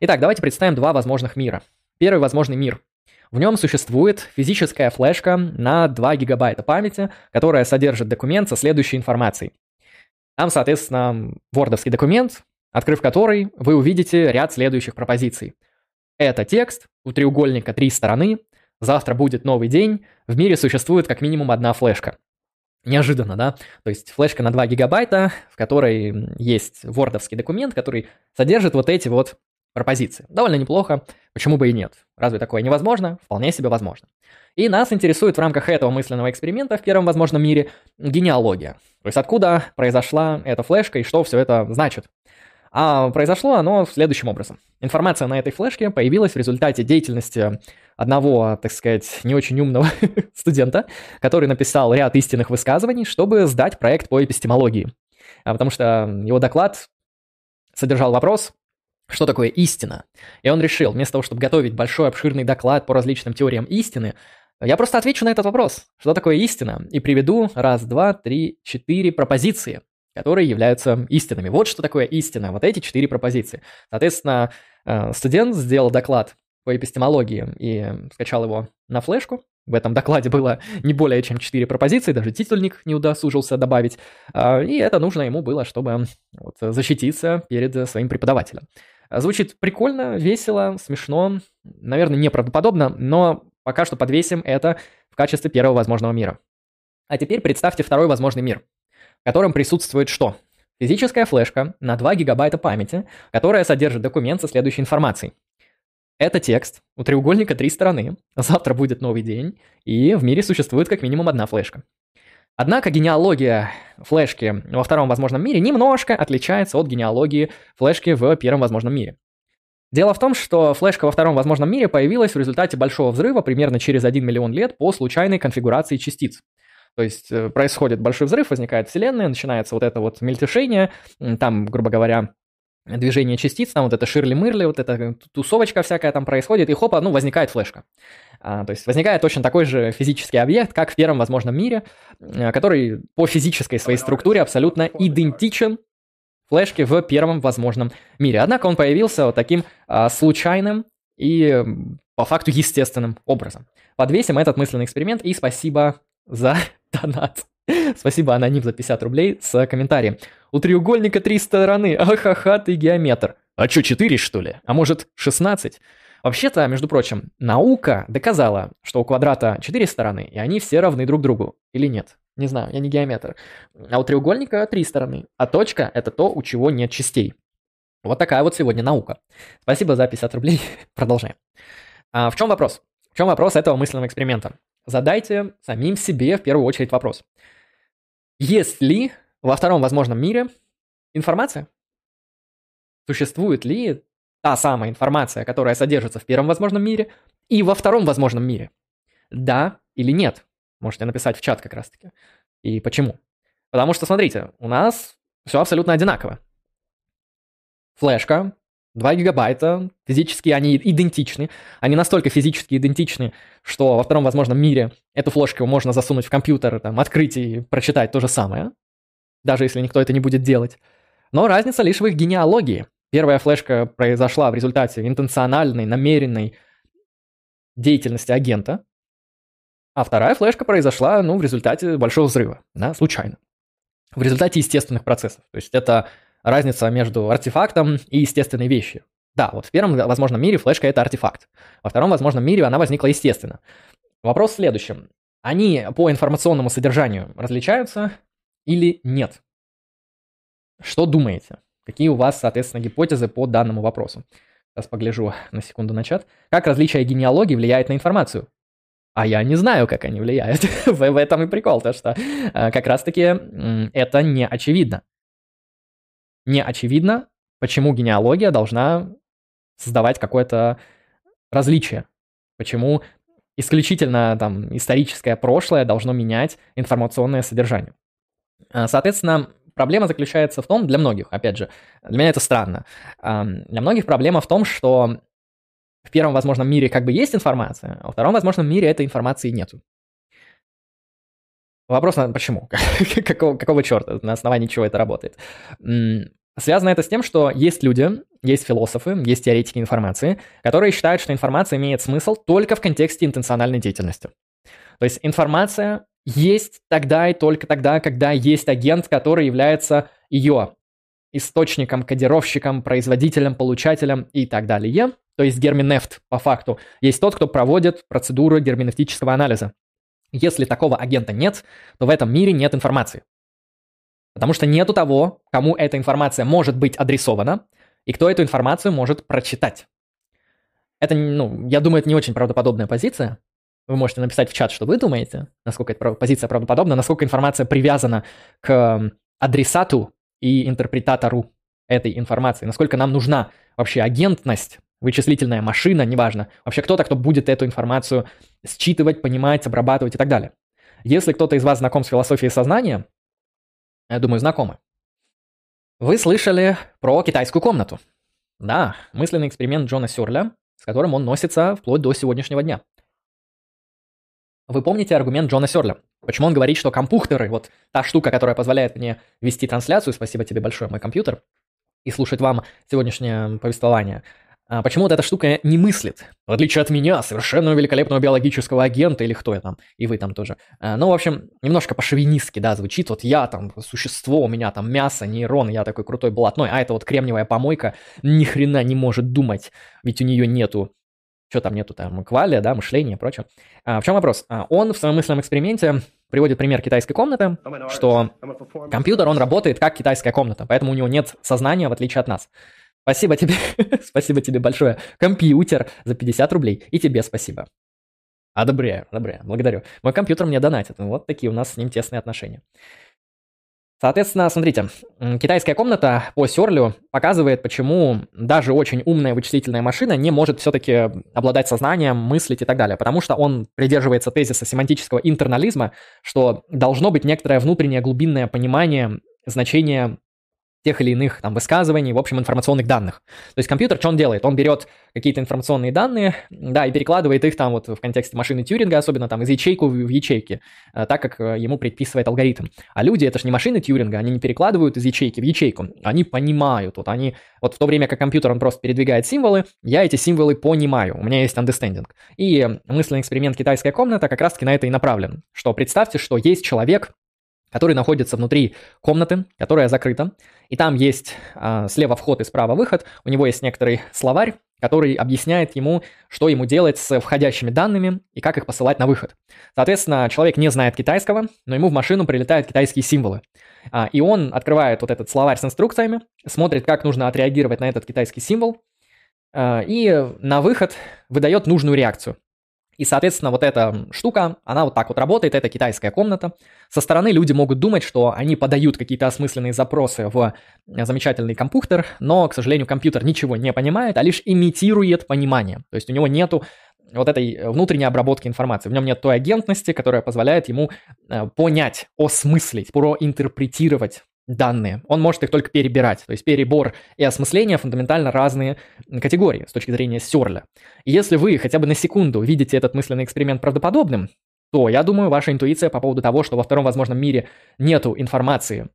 Итак, давайте представим два возможных мира. Первый возможный мир. В нем существует физическая флешка на 2 гигабайта памяти, которая содержит документ со следующей информацией. Там, соответственно, вордовский документ, открыв который, вы увидите ряд следующих пропозиций. Это текст, у треугольника три стороны, завтра будет новый день, в мире существует как минимум одна флешка. Неожиданно, да? То есть флешка на 2 гигабайта, в которой есть вордовский документ, который содержит вот эти вот пропозиции. Довольно неплохо, почему бы и нет. Разве такое невозможно? Вполне себе возможно. И нас интересует в рамках этого мысленного эксперимента в первом возможном мире генеалогия. То есть откуда произошла эта флешка и что все это значит. А произошло оно следующим образом. Информация на этой флешке появилась в результате деятельности одного, так сказать, не очень умного <laughs> студента, который написал ряд истинных высказываний, чтобы сдать проект по эпистемологии. А потому что его доклад содержал вопрос, что такое истина. И он решил, вместо того, чтобы готовить большой обширный доклад по различным теориям истины, я просто отвечу на этот вопрос. Что такое истина? И приведу раз, два, три, четыре пропозиции, которые являются истинами. Вот что такое истина. Вот эти четыре пропозиции. Соответственно, э, студент сделал доклад по эпистемологии и скачал его на флешку. В этом докладе было не более чем четыре пропозиции, даже титульник не удосужился добавить. А, и это нужно ему было, чтобы защититься перед своим преподавателем. Звучит прикольно, весело, смешно, наверное, неправдоподобно, но пока что подвесим это в качестве первого возможного мира. А теперь представьте второй возможный мир, в котором присутствует что? Физическая флешка на 2 гигабайта памяти, которая содержит документ со следующей информацией. Это текст, у треугольника три стороны, завтра будет новый день, и в мире существует как минимум одна флешка. Однако генеалогия флешки во втором возможном мире немножко отличается от генеалогии флешки в первом возможном мире. Дело в том, что флешка во втором возможном мире появилась в результате большого взрыва примерно через 1 миллион лет по случайной конфигурации частиц. То есть э, происходит большой взрыв, возникает Вселенная, начинается вот это вот мельтешение, там, грубо говоря, движение частиц, там вот это ширли-мырли, вот эта тусовочка всякая там происходит, и хопа, ну, возникает флешка. А, то есть возникает точно такой же физический объект, как в первом возможном мире, а, который по физической своей структуре абсолютно идентичен флешке в первом возможном мире. Однако он появился вот таким а, случайным и по факту естественным образом. Подвесим этот мысленный эксперимент и спасибо за <laughs> донат. <laughs> Спасибо, аноним за 50 рублей с комментарием. У треугольника три стороны, ахаха, ты геометр. А чё, 4 что ли? А может 16? Вообще-то, между прочим, наука доказала, что у квадрата 4 стороны, и они все равны друг другу. Или нет? Не знаю, я не геометр. А у треугольника три стороны, а точка – это то, у чего нет частей. Вот такая вот сегодня наука. Спасибо за 50 рублей. <laughs> Продолжаем. А в чем вопрос? В чем вопрос этого мысленного эксперимента? Задайте самим себе в первую очередь вопрос. Есть ли во втором возможном мире информация? Существует ли та самая информация, которая содержится в первом возможном мире и во втором возможном мире? Да или нет? Можете написать в чат как раз-таки. И почему? Потому что, смотрите, у нас все абсолютно одинаково. Флешка, 2 гигабайта, физически они идентичны. Они настолько физически идентичны, что во втором возможном мире эту флешку можно засунуть в компьютер, там, открыть и прочитать то же самое, даже если никто это не будет делать. Но разница лишь в их генеалогии. Первая флешка произошла в результате интенциональной, намеренной деятельности агента, а вторая флешка произошла, ну, в результате большого взрыва, да, случайно. В результате естественных процессов. То есть это разница между артефактом и естественной вещью. Да, вот в первом возможном мире флешка это артефакт. Во втором возможном мире она возникла естественно. Вопрос в следующем. Они по информационному содержанию различаются или нет? Что думаете? Какие у вас, соответственно, гипотезы по данному вопросу? Сейчас погляжу на секунду на чат. Как различие генеалогии влияет на информацию? А я не знаю, как они влияют. <laughs> в, в этом и прикол, то что э, как раз-таки это не очевидно. Не очевидно, почему генеалогия должна создавать какое-то различие. Почему исключительно там историческое прошлое должно менять информационное содержание. Э, соответственно, Проблема заключается в том, для многих, опять же, для меня это странно, для многих проблема в том, что в первом возможном мире как бы есть информация, а во втором возможном мире этой информации нету. Вопрос, почему? <laughs> какого, какого черта? На основании чего это работает? Связано это с тем, что есть люди, есть философы, есть теоретики информации, которые считают, что информация имеет смысл только в контексте интенциональной деятельности. То есть информация есть тогда и только тогда, когда есть агент, который является ее источником, кодировщиком, производителем, получателем и так далее. То есть герминефт по факту. Есть тот, кто проводит процедуру герменевтического анализа. Если такого агента нет, то в этом мире нет информации. Потому что нету того, кому эта информация может быть адресована, и кто эту информацию может прочитать. Это, ну, я думаю, это не очень правдоподобная позиция, вы можете написать в чат, что вы думаете, насколько эта позиция правдоподобна, насколько информация привязана к адресату и интерпретатору этой информации, насколько нам нужна вообще агентность, вычислительная машина, неважно, вообще кто-то, кто будет эту информацию считывать, понимать, обрабатывать и так далее. Если кто-то из вас знаком с философией сознания, я думаю, знакомы, вы слышали про китайскую комнату. Да, мысленный эксперимент Джона Сёрля, с которым он носится вплоть до сегодняшнего дня. Вы помните аргумент Джона Сёрля? Почему он говорит, что компьютеры, вот та штука, которая позволяет мне вести трансляцию, спасибо тебе большое, мой компьютер, и слушать вам сегодняшнее повествование, а почему вот эта штука не мыслит? В отличие от меня, совершенно великолепного биологического агента, или кто я там, и вы там тоже. А, ну, в общем, немножко по-шовинистски, да, звучит. Вот я там существо, у меня там мясо, нейрон, я такой крутой блатной, а это вот кремниевая помойка ни хрена не может думать, ведь у нее нету что там нету, там, квалия, да, мышления и прочее. А, в чем вопрос? А, он в своем мысленном эксперименте приводит пример китайской комнаты, что компьютер, он работает как китайская комната, поэтому у него нет сознания, в отличие от нас. Спасибо тебе, <laughs> спасибо тебе большое, компьютер, за 50 рублей, и тебе спасибо. Одобряю, одобряю, благодарю. Мой компьютер мне донатит, вот такие у нас с ним тесные отношения. Соответственно, смотрите, китайская комната по Серлю показывает, почему даже очень умная вычислительная машина не может все-таки обладать сознанием, мыслить и так далее. Потому что он придерживается тезиса семантического интернализма, что должно быть некоторое внутреннее глубинное понимание значения тех или иных там высказываний, в общем, информационных данных. То есть компьютер, что он делает? Он берет какие-то информационные данные, да, и перекладывает их там вот в контексте машины Тьюринга, особенно там из ячейку в ячейки, э, так как э, ему предписывает алгоритм. А люди, это же не машины Тьюринга, они не перекладывают из ячейки в ячейку, они понимают, вот они, вот в то время как компьютер, он просто передвигает символы, я эти символы понимаю, у меня есть understanding. И мысленный эксперимент «Китайская комната» как раз-таки на это и направлен, что представьте, что есть человек, который находится внутри комнаты, которая закрыта. И там есть э, слева вход и справа выход. У него есть некоторый словарь, который объясняет ему, что ему делать с входящими данными и как их посылать на выход. Соответственно, человек не знает китайского, но ему в машину прилетают китайские символы. А, и он открывает вот этот словарь с инструкциями, смотрит, как нужно отреагировать на этот китайский символ, а, и на выход выдает нужную реакцию. И, соответственно, вот эта штука, она вот так вот работает, это китайская комната. Со стороны люди могут думать, что они подают какие-то осмысленные запросы в замечательный компьютер, но, к сожалению, компьютер ничего не понимает, а лишь имитирует понимание. То есть у него нету вот этой внутренней обработки информации. В нем нет той агентности, которая позволяет ему э, понять, осмыслить, проинтерпретировать данные. Он может их только перебирать. То есть перебор и осмысление фундаментально разные категории с точки зрения Сёрля. И если вы хотя бы на секунду видите этот мысленный эксперимент правдоподобным, то, я думаю, ваша интуиция по поводу того, что во втором возможном мире нету информации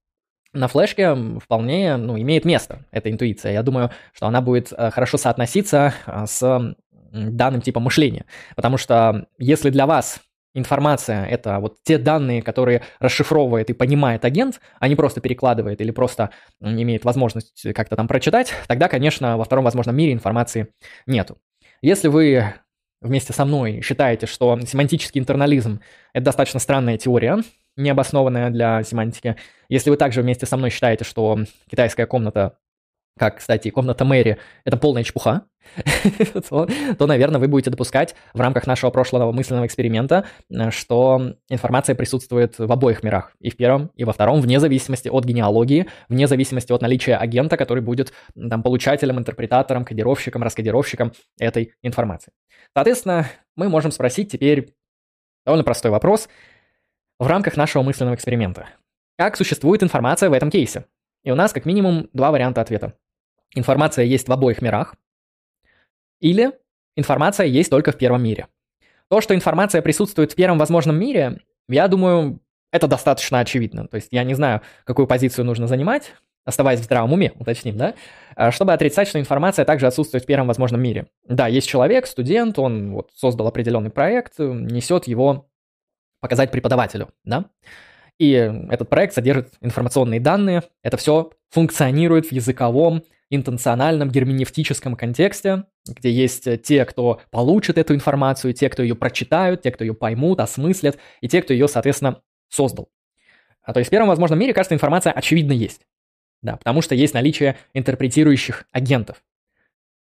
на флешке вполне ну, имеет место, эта интуиция. Я думаю, что она будет э, хорошо соотноситься э, с данным типом мышления. Потому что если для вас информация — это вот те данные, которые расшифровывает и понимает агент, а не просто перекладывает или просто имеет возможность как-то там прочитать, тогда, конечно, во втором возможном мире информации нету. Если вы вместе со мной считаете, что семантический интернализм — это достаточно странная теория, необоснованная для семантики, если вы также вместе со мной считаете, что китайская комната как, кстати, комната Мэри, это полная чепуха, <laughs> то, то, наверное, вы будете допускать в рамках нашего прошлого мысленного эксперимента, э, что информация присутствует в обоих мирах, и в первом, и во втором, вне зависимости от генеалогии, вне зависимости от наличия агента, который будет там, получателем, интерпретатором, кодировщиком, раскодировщиком этой информации. Соответственно, мы можем спросить теперь довольно простой вопрос в рамках нашего мысленного эксперимента. Как существует информация в этом кейсе? И у нас как минимум два варианта ответа. Информация есть в обоих мирах, или информация есть только в первом мире. То, что информация присутствует в первом возможном мире, я думаю, это достаточно очевидно. То есть я не знаю, какую позицию нужно занимать, оставаясь в здравом уме, уточним, да, а, чтобы отрицать, что информация также отсутствует в первом возможном мире. Да, есть человек, студент, он вот создал определенный проект, несет его показать преподавателю, да, и этот проект содержит информационные данные. Это все функционирует в языковом, интенциональном, герменевтическом контексте, где есть те, кто получит эту информацию, те, кто ее прочитают, те, кто ее поймут, осмыслят, и те, кто ее, соответственно, создал. А то есть в первом возможном мире, кажется, информация очевидно есть. Да, потому что есть наличие интерпретирующих агентов.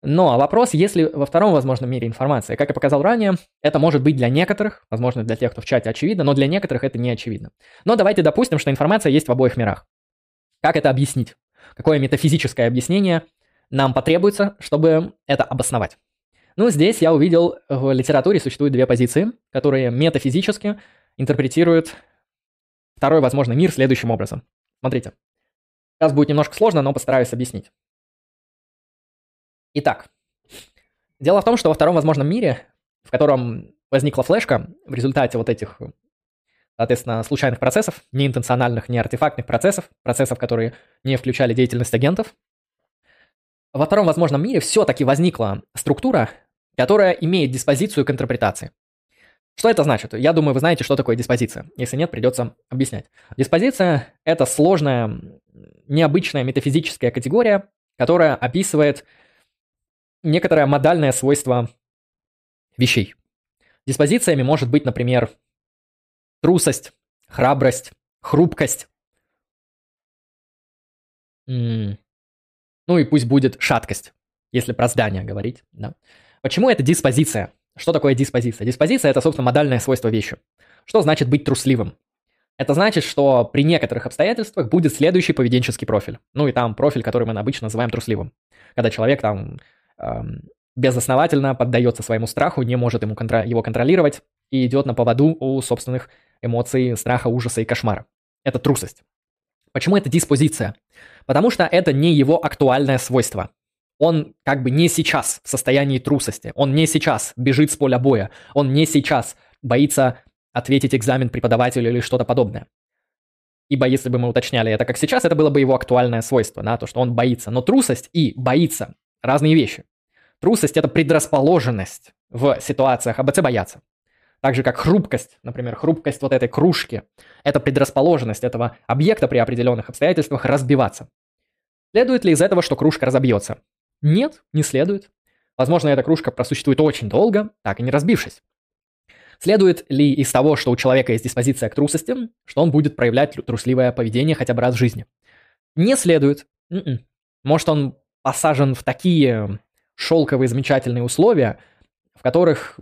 Но вопрос, если во втором возможном мире информация, как я показал ранее, это может быть для некоторых, возможно, для тех, кто в чате очевидно, но для некоторых это не очевидно. Но давайте допустим, что информация есть в обоих мирах. Как это объяснить? Какое метафизическое объяснение нам потребуется, чтобы это обосновать? Ну, здесь я увидел, в литературе существуют две позиции, которые метафизически интерпретируют второй возможный мир следующим образом. Смотрите. Сейчас будет немножко сложно, но постараюсь объяснить. Итак, дело в том, что во втором возможном мире, в котором возникла флешка в результате вот этих, соответственно, случайных процессов, не интенциональных, не артефактных процессов, процессов, которые не включали деятельность агентов, во втором возможном мире все-таки возникла структура, которая имеет диспозицию к интерпретации. Что это значит? Я думаю, вы знаете, что такое диспозиция. Если нет, придется объяснять. Диспозиция – это сложная, необычная метафизическая категория, которая описывает некоторое модальное свойство вещей. Диспозициями может быть, например, трусость, храбрость, хрупкость. Ну и пусть будет шаткость, если про здание говорить. Да. Почему это диспозиция? Что такое диспозиция? Диспозиция – это, собственно, модальное свойство вещи. Что значит быть трусливым? Это значит, что при некоторых обстоятельствах будет следующий поведенческий профиль. Ну и там профиль, который мы обычно называем трусливым. Когда человек там безосновательно поддается своему страху, не может ему контр- его контролировать и идет на поводу у собственных эмоций, страха, ужаса и кошмара. Это трусость. Почему это диспозиция? Потому что это не его актуальное свойство. Он как бы не сейчас в состоянии трусости, он не сейчас бежит с поля боя, он не сейчас боится ответить экзамен преподавателю или что-то подобное. Ибо если бы мы уточняли это как сейчас, это было бы его актуальное свойство, да, то, что он боится. Но трусость и боится разные вещи. Трусость – это предрасположенность в ситуациях АБЦ бояться. Так же как хрупкость, например, хрупкость вот этой кружки, это предрасположенность этого объекта при определенных обстоятельствах разбиваться. Следует ли из этого, что кружка разобьется? Нет, не следует. Возможно, эта кружка просуществует очень долго, так и не разбившись. Следует ли из того, что у человека есть диспозиция к трусости, что он будет проявлять трусливое поведение хотя бы раз в жизни? Не следует. М-м. Может, он посажен в такие шелковые замечательные условия, в которых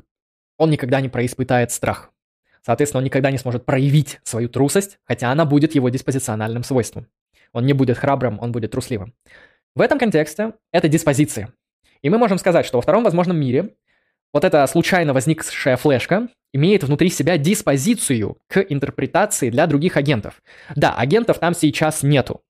он никогда не происпытает страх. Соответственно, он никогда не сможет проявить свою трусость, хотя она будет его диспозициональным свойством. Он не будет храбрым, он будет трусливым. В этом контексте это диспозиция. И мы можем сказать, что во втором возможном мире вот эта случайно возникшая флешка имеет внутри себя диспозицию к интерпретации для других агентов. Да, агентов там сейчас нету.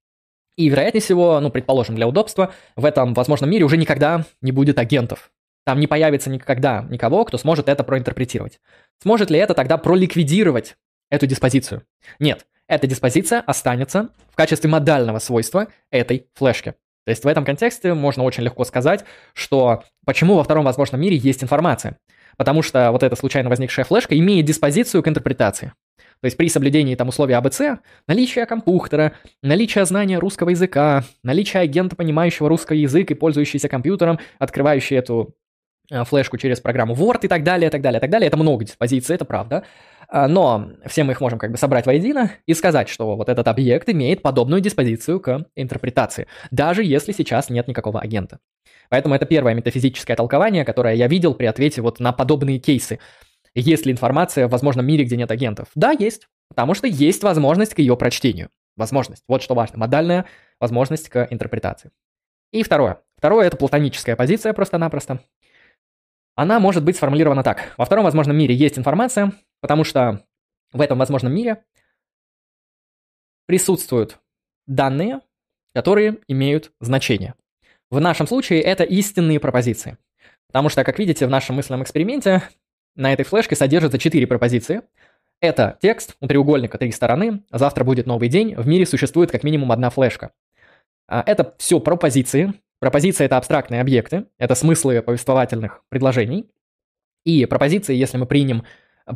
И, вероятнее всего, ну, предположим, для удобства, в этом возможном мире уже никогда не будет агентов. Там не появится никогда никого, кто сможет это проинтерпретировать. Сможет ли это тогда проликвидировать эту диспозицию? Нет, эта диспозиция останется в качестве модального свойства этой флешки. То есть в этом контексте можно очень легко сказать, что почему во втором возможном мире есть информация. Потому что вот эта случайно возникшая флешка имеет диспозицию к интерпретации. То есть при соблюдении там условий АБЦ, наличие компьютера, наличие знания русского языка, наличие агента, понимающего русский язык и пользующийся компьютером, открывающий эту флешку через программу Word и так далее, и так далее, и так далее. Это много диспозиций, это правда. А, но все мы их можем как бы собрать воедино и сказать, что вот этот объект имеет подобную диспозицию к интерпретации, даже если сейчас нет никакого агента. Поэтому это первое метафизическое толкование, которое я видел при ответе вот на подобные кейсы. Есть ли информация в возможном мире, где нет агентов? Да, есть, потому что есть возможность к ее прочтению. Возможность, вот что важно, модальная возможность к интерпретации. И второе. Второе – это платоническая позиция просто-напросто. Она может быть сформулирована так. Во втором возможном мире есть информация, потому что в этом возможном мире присутствуют данные, которые имеют значение. В нашем случае это истинные пропозиции. Потому что, как видите, в нашем мысленном эксперименте на этой флешке содержится четыре пропозиции. Это текст, у треугольника три стороны, завтра будет новый день, в мире существует как минимум одна флешка. А, это все пропозиции, Пропозиция — это абстрактные объекты, это смыслы повествовательных предложений. И пропозиции, если мы примем,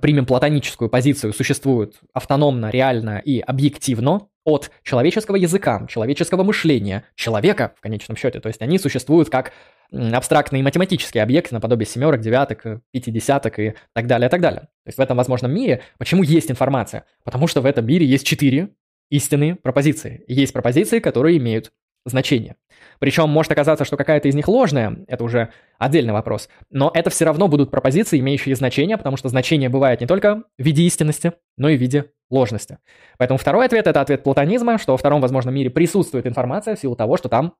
примем платоническую позицию, существуют автономно, реально и объективно от человеческого языка, человеческого мышления, человека в конечном счете. То есть они существуют как абстрактные математические объекты наподобие семерок, девяток, пятидесяток и так далее, так далее. То есть в этом возможном мире, почему есть информация? Потому что в этом мире есть четыре истинные пропозиции. Есть пропозиции, которые имеют значение. Причем может оказаться, что какая-то из них ложная, это уже отдельный вопрос, но это все равно будут пропозиции, имеющие значение, потому что значение бывает не только в виде истинности, но и в виде ложности. Поэтому второй ответ – это ответ платонизма, что во втором возможном мире присутствует информация в силу того, что там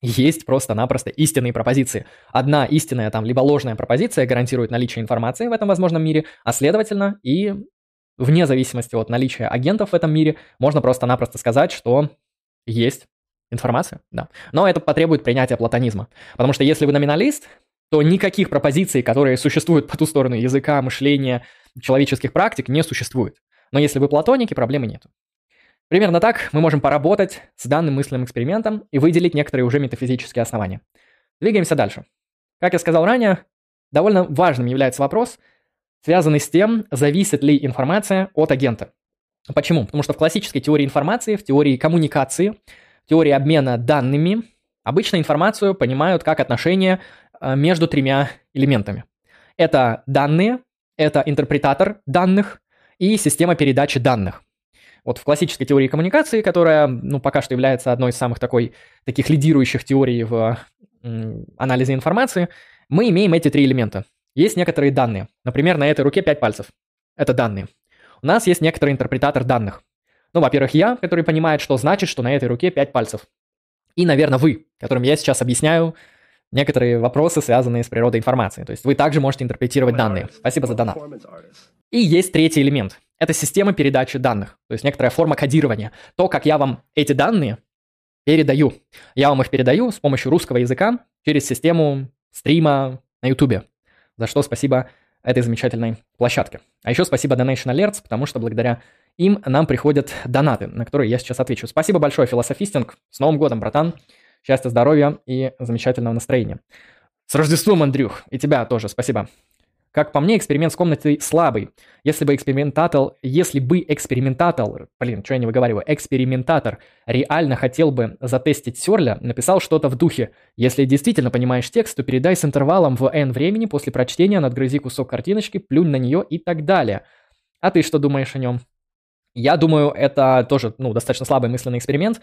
есть просто-напросто истинные пропозиции. Одна истинная там либо ложная пропозиция гарантирует наличие информации в этом возможном мире, а следовательно и вне зависимости от наличия агентов в этом мире можно просто-напросто сказать, что есть Информация? Да. Но это потребует принятия платонизма. Потому что если вы номиналист, то никаких пропозиций, которые существуют по ту сторону языка, мышления, человеческих практик, не существует. Но если вы платоники, проблемы нет. Примерно так мы можем поработать с данным мысленным экспериментом и выделить некоторые уже метафизические основания. Двигаемся дальше. Как я сказал ранее, довольно важным является вопрос, связанный с тем, зависит ли информация от агента. Почему? Потому что в классической теории информации, в теории коммуникации теории обмена данными обычно информацию понимают как отношение э, между тремя элементами. Это данные, это интерпретатор данных и система передачи данных. Вот в классической теории коммуникации, которая ну, пока что является одной из самых такой, таких лидирующих теорий в анализе информации, мы имеем эти три элемента. Есть некоторые данные. Например, на этой руке 5 пальцев. Это данные. У нас есть некоторый интерпретатор данных. Ну, во-первых, я, который понимает, что значит, что на этой руке 5 пальцев. И, наверное, вы, которым я сейчас объясняю некоторые вопросы, связанные с природой информации. То есть вы также можете интерпретировать данные. Спасибо за донат. И есть третий элемент. Это система передачи данных. То есть некоторая форма кодирования. То, как я вам эти данные передаю. Я вам их передаю с помощью русского языка через систему стрима на YouTube. За что спасибо этой замечательной площадке. А еще спасибо Donation Alerts, потому что благодаря им нам приходят донаты, на которые я сейчас отвечу. Спасибо большое, философистинг. С Новым годом, братан. Счастья, здоровья и замечательного настроения. С Рождеством, Андрюх. И тебя тоже спасибо. Как по мне, эксперимент с комнатой слабый. Если бы экспериментатор, если бы экспериментатор, блин, что я не выговариваю, экспериментатор реально хотел бы затестить Сёрля, написал что-то в духе. Если действительно понимаешь текст, то передай с интервалом в n времени после прочтения, надгрызи кусок картиночки, плюнь на нее и так далее. А ты что думаешь о нем? Я думаю, это тоже, ну, достаточно слабый мысленный эксперимент,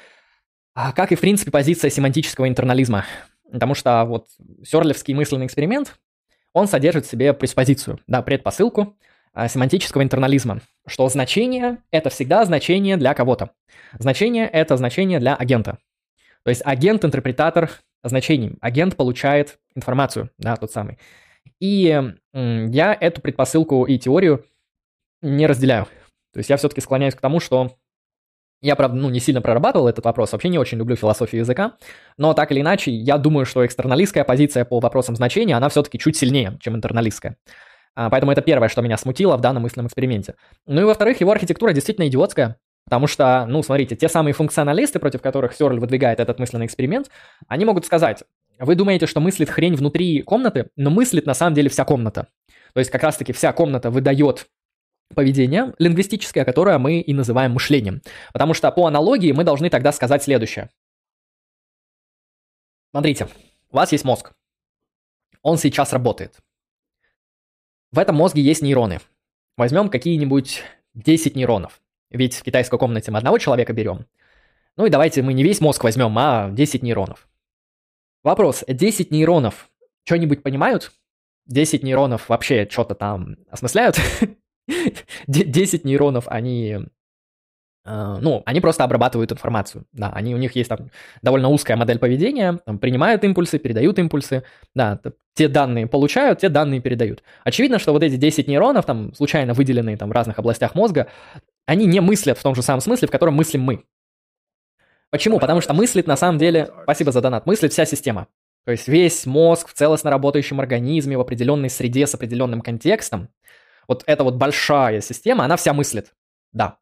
а как и, в принципе, позиция семантического интернализма. Потому что вот сёрлевский мысленный эксперимент, он содержит в себе преспозицию, да, предпосылку а, семантического интернализма, что значение – это всегда значение для кого-то. Значение – это значение для агента. То есть агент – интерпретатор значений. Агент получает информацию, да, тот самый. И я эту предпосылку и теорию не разделяю. То есть я все-таки склоняюсь к тому, что я, правда, ну, не сильно прорабатывал этот вопрос, вообще не очень люблю философию языка, но так или иначе, я думаю, что экстерналистская позиция по вопросам значения, она все-таки чуть сильнее, чем интерналистская. А, поэтому это первое, что меня смутило в данном мысленном эксперименте. Ну и во-вторых, его архитектура действительно идиотская, потому что, ну, смотрите, те самые функционалисты, против которых Сёрль выдвигает этот мысленный эксперимент, они могут сказать, вы думаете, что мыслит хрень внутри комнаты, но мыслит на самом деле вся комната. То есть как раз-таки вся комната выдает поведение лингвистическое, которое мы и называем мышлением. Потому что по аналогии мы должны тогда сказать следующее. Смотрите, у вас есть мозг. Он сейчас работает. В этом мозге есть нейроны. Возьмем какие-нибудь 10 нейронов. Ведь в китайской комнате мы одного человека берем. Ну и давайте мы не весь мозг возьмем, а 10 нейронов. Вопрос, 10 нейронов что-нибудь понимают? 10 нейронов вообще что-то там осмысляют? <laughs> <laughs> 10 нейронов, они а, ну, они просто обрабатывают информацию, да, они, у них есть там довольно узкая модель поведения, там, принимают импульсы, передают импульсы, да, те данные получают, те данные передают. Очевидно, что вот эти 10 нейронов, там, случайно выделенные там в разных областях мозга, они не мыслят в том же самом смысле, в котором мыслим мы. Почему? Потому что мыслит на самом деле, спасибо за донат, мыслит вся система. То есть весь мозг в целостно работающем организме, в определенной среде с определенным контекстом, вот эта вот большая система, она вся мыслит. Да.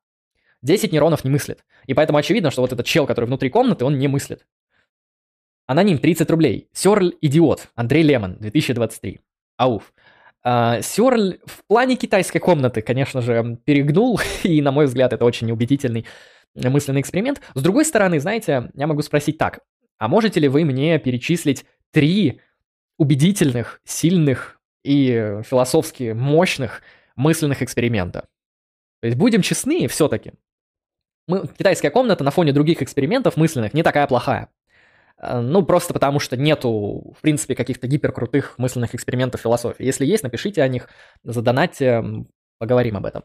10 нейронов не мыслит. И поэтому очевидно, что вот этот чел, который внутри комнаты, он не мыслит. Аноним 30 рублей. Сёрль идиот. Андрей Лемон, 2023. Ауф. А, в плане китайской комнаты, конечно же, перегнул, <laughs> и, на мой взгляд, это очень убедительный мысленный эксперимент. С другой стороны, знаете, я могу спросить так. А можете ли вы мне перечислить три убедительных, сильных и философски мощных мысленных эксперимента. То есть будем честны все-таки. Мы, китайская комната на фоне других экспериментов мысленных не такая плохая. Э, ну, просто потому что нету, в принципе, каких-то гиперкрутых мысленных экспериментов философии. Если есть, напишите о них, задонатьте, поговорим об этом.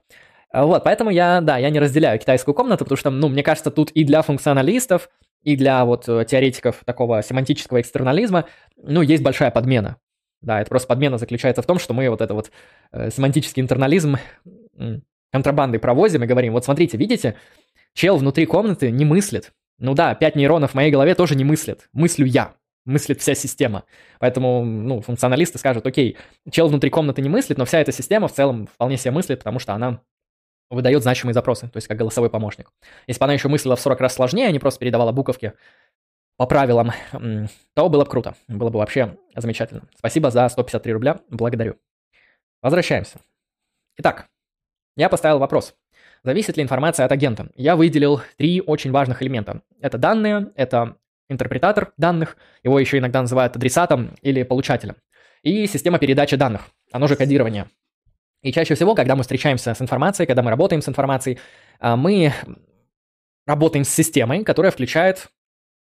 Э, вот, поэтому я, да, я не разделяю китайскую комнату, потому что, ну, мне кажется, тут и для функционалистов, и для вот э, теоретиков такого семантического экстернализма, ну, есть большая подмена. Да, это просто подмена заключается в том, что мы вот это вот э, семантический интернализм контрабандой провозим и говорим, вот смотрите, видите, чел внутри комнаты не мыслит. Ну да, пять нейронов в моей голове тоже не мыслят. Мыслю я, мыслит вся система. Поэтому, ну, функционалисты скажут, окей, чел внутри комнаты не мыслит, но вся эта система в целом вполне себе мыслит, потому что она выдает значимые запросы, то есть как голосовой помощник. Если бы она еще мыслила в 40 раз сложнее, а не просто передавала буковки, по правилам, то было бы круто. Было бы вообще замечательно. Спасибо за 153 рубля. Благодарю. Возвращаемся. Итак, я поставил вопрос. Зависит ли информация от агента? Я выделил три очень важных элемента. Это данные, это интерпретатор данных, его еще иногда называют адресатом или получателем, и система передачи данных, оно же кодирование. И чаще всего, когда мы встречаемся с информацией, когда мы работаем с информацией, а, мы работаем с системой, которая включает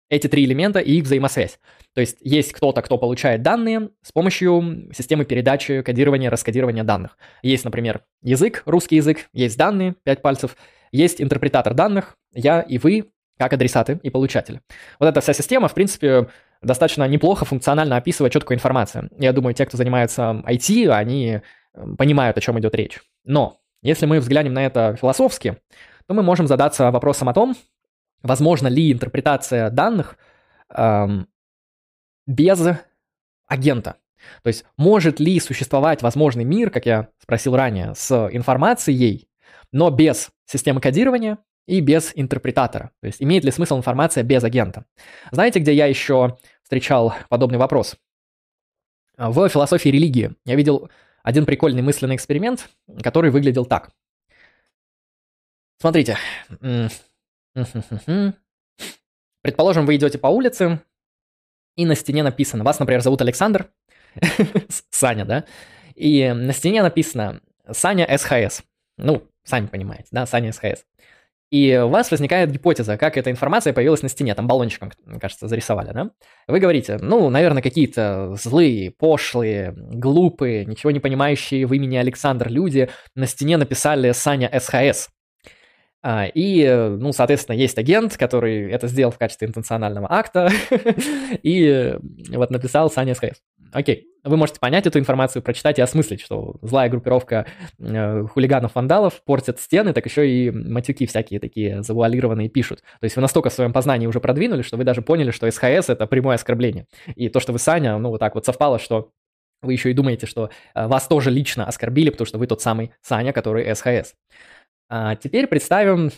эти три элемента и их взаимосвязь. То есть есть кто-то, кто получает данные с помощью системы передачи, кодирования, раскодирования данных. Есть, например, язык, русский язык, есть данные, 5 пальцев, есть интерпретатор данных, я и вы, как адресаты и получатели. Вот эта вся система, в принципе, достаточно неплохо функционально описывает четкую информацию. Я думаю, те, кто занимается IT, они понимают, о чем идет речь. Но если мы взглянем на это философски, то мы можем задаться вопросом о том, возможно ли интерпретация данных эм, без агента. То есть может ли существовать возможный мир, как я спросил ранее, с информацией, но без системы кодирования и без интерпретатора. То есть имеет ли смысл информация без агента? Знаете, где я еще встречал подобный вопрос? В философии религии я видел один прикольный мысленный эксперимент, который выглядел так. Смотрите. <laughs> Предположим, вы идете по улице, и на стене написано, вас, например, зовут Александр, <laughs> Саня, да, и на стене написано Саня СХС. Ну, сами понимаете, да, Саня СХС. И у вас возникает гипотеза, как эта информация появилась на стене, там баллончиком, кажется, зарисовали, да? Вы говорите, ну, наверное, какие-то злые, пошлые, глупые, ничего не понимающие в имени Александр люди на стене написали Саня СХС. А, и, ну, соответственно, есть агент, который это сделал в качестве интенционального акта, <laughs> и вот написал Саня СХС. Окей, вы можете понять эту информацию, прочитать и осмыслить, что злая группировка э, хулиганов-вандалов портят стены, так еще и матюки всякие такие завуалированные пишут. То есть вы настолько в своем познании уже продвинули, что вы даже поняли, что СХС — это прямое оскорбление. И то, что вы, Саня, ну, вот так вот совпало, что вы еще и думаете, что э, вас тоже лично оскорбили, потому что вы тот самый Саня, который СХС. А теперь представим,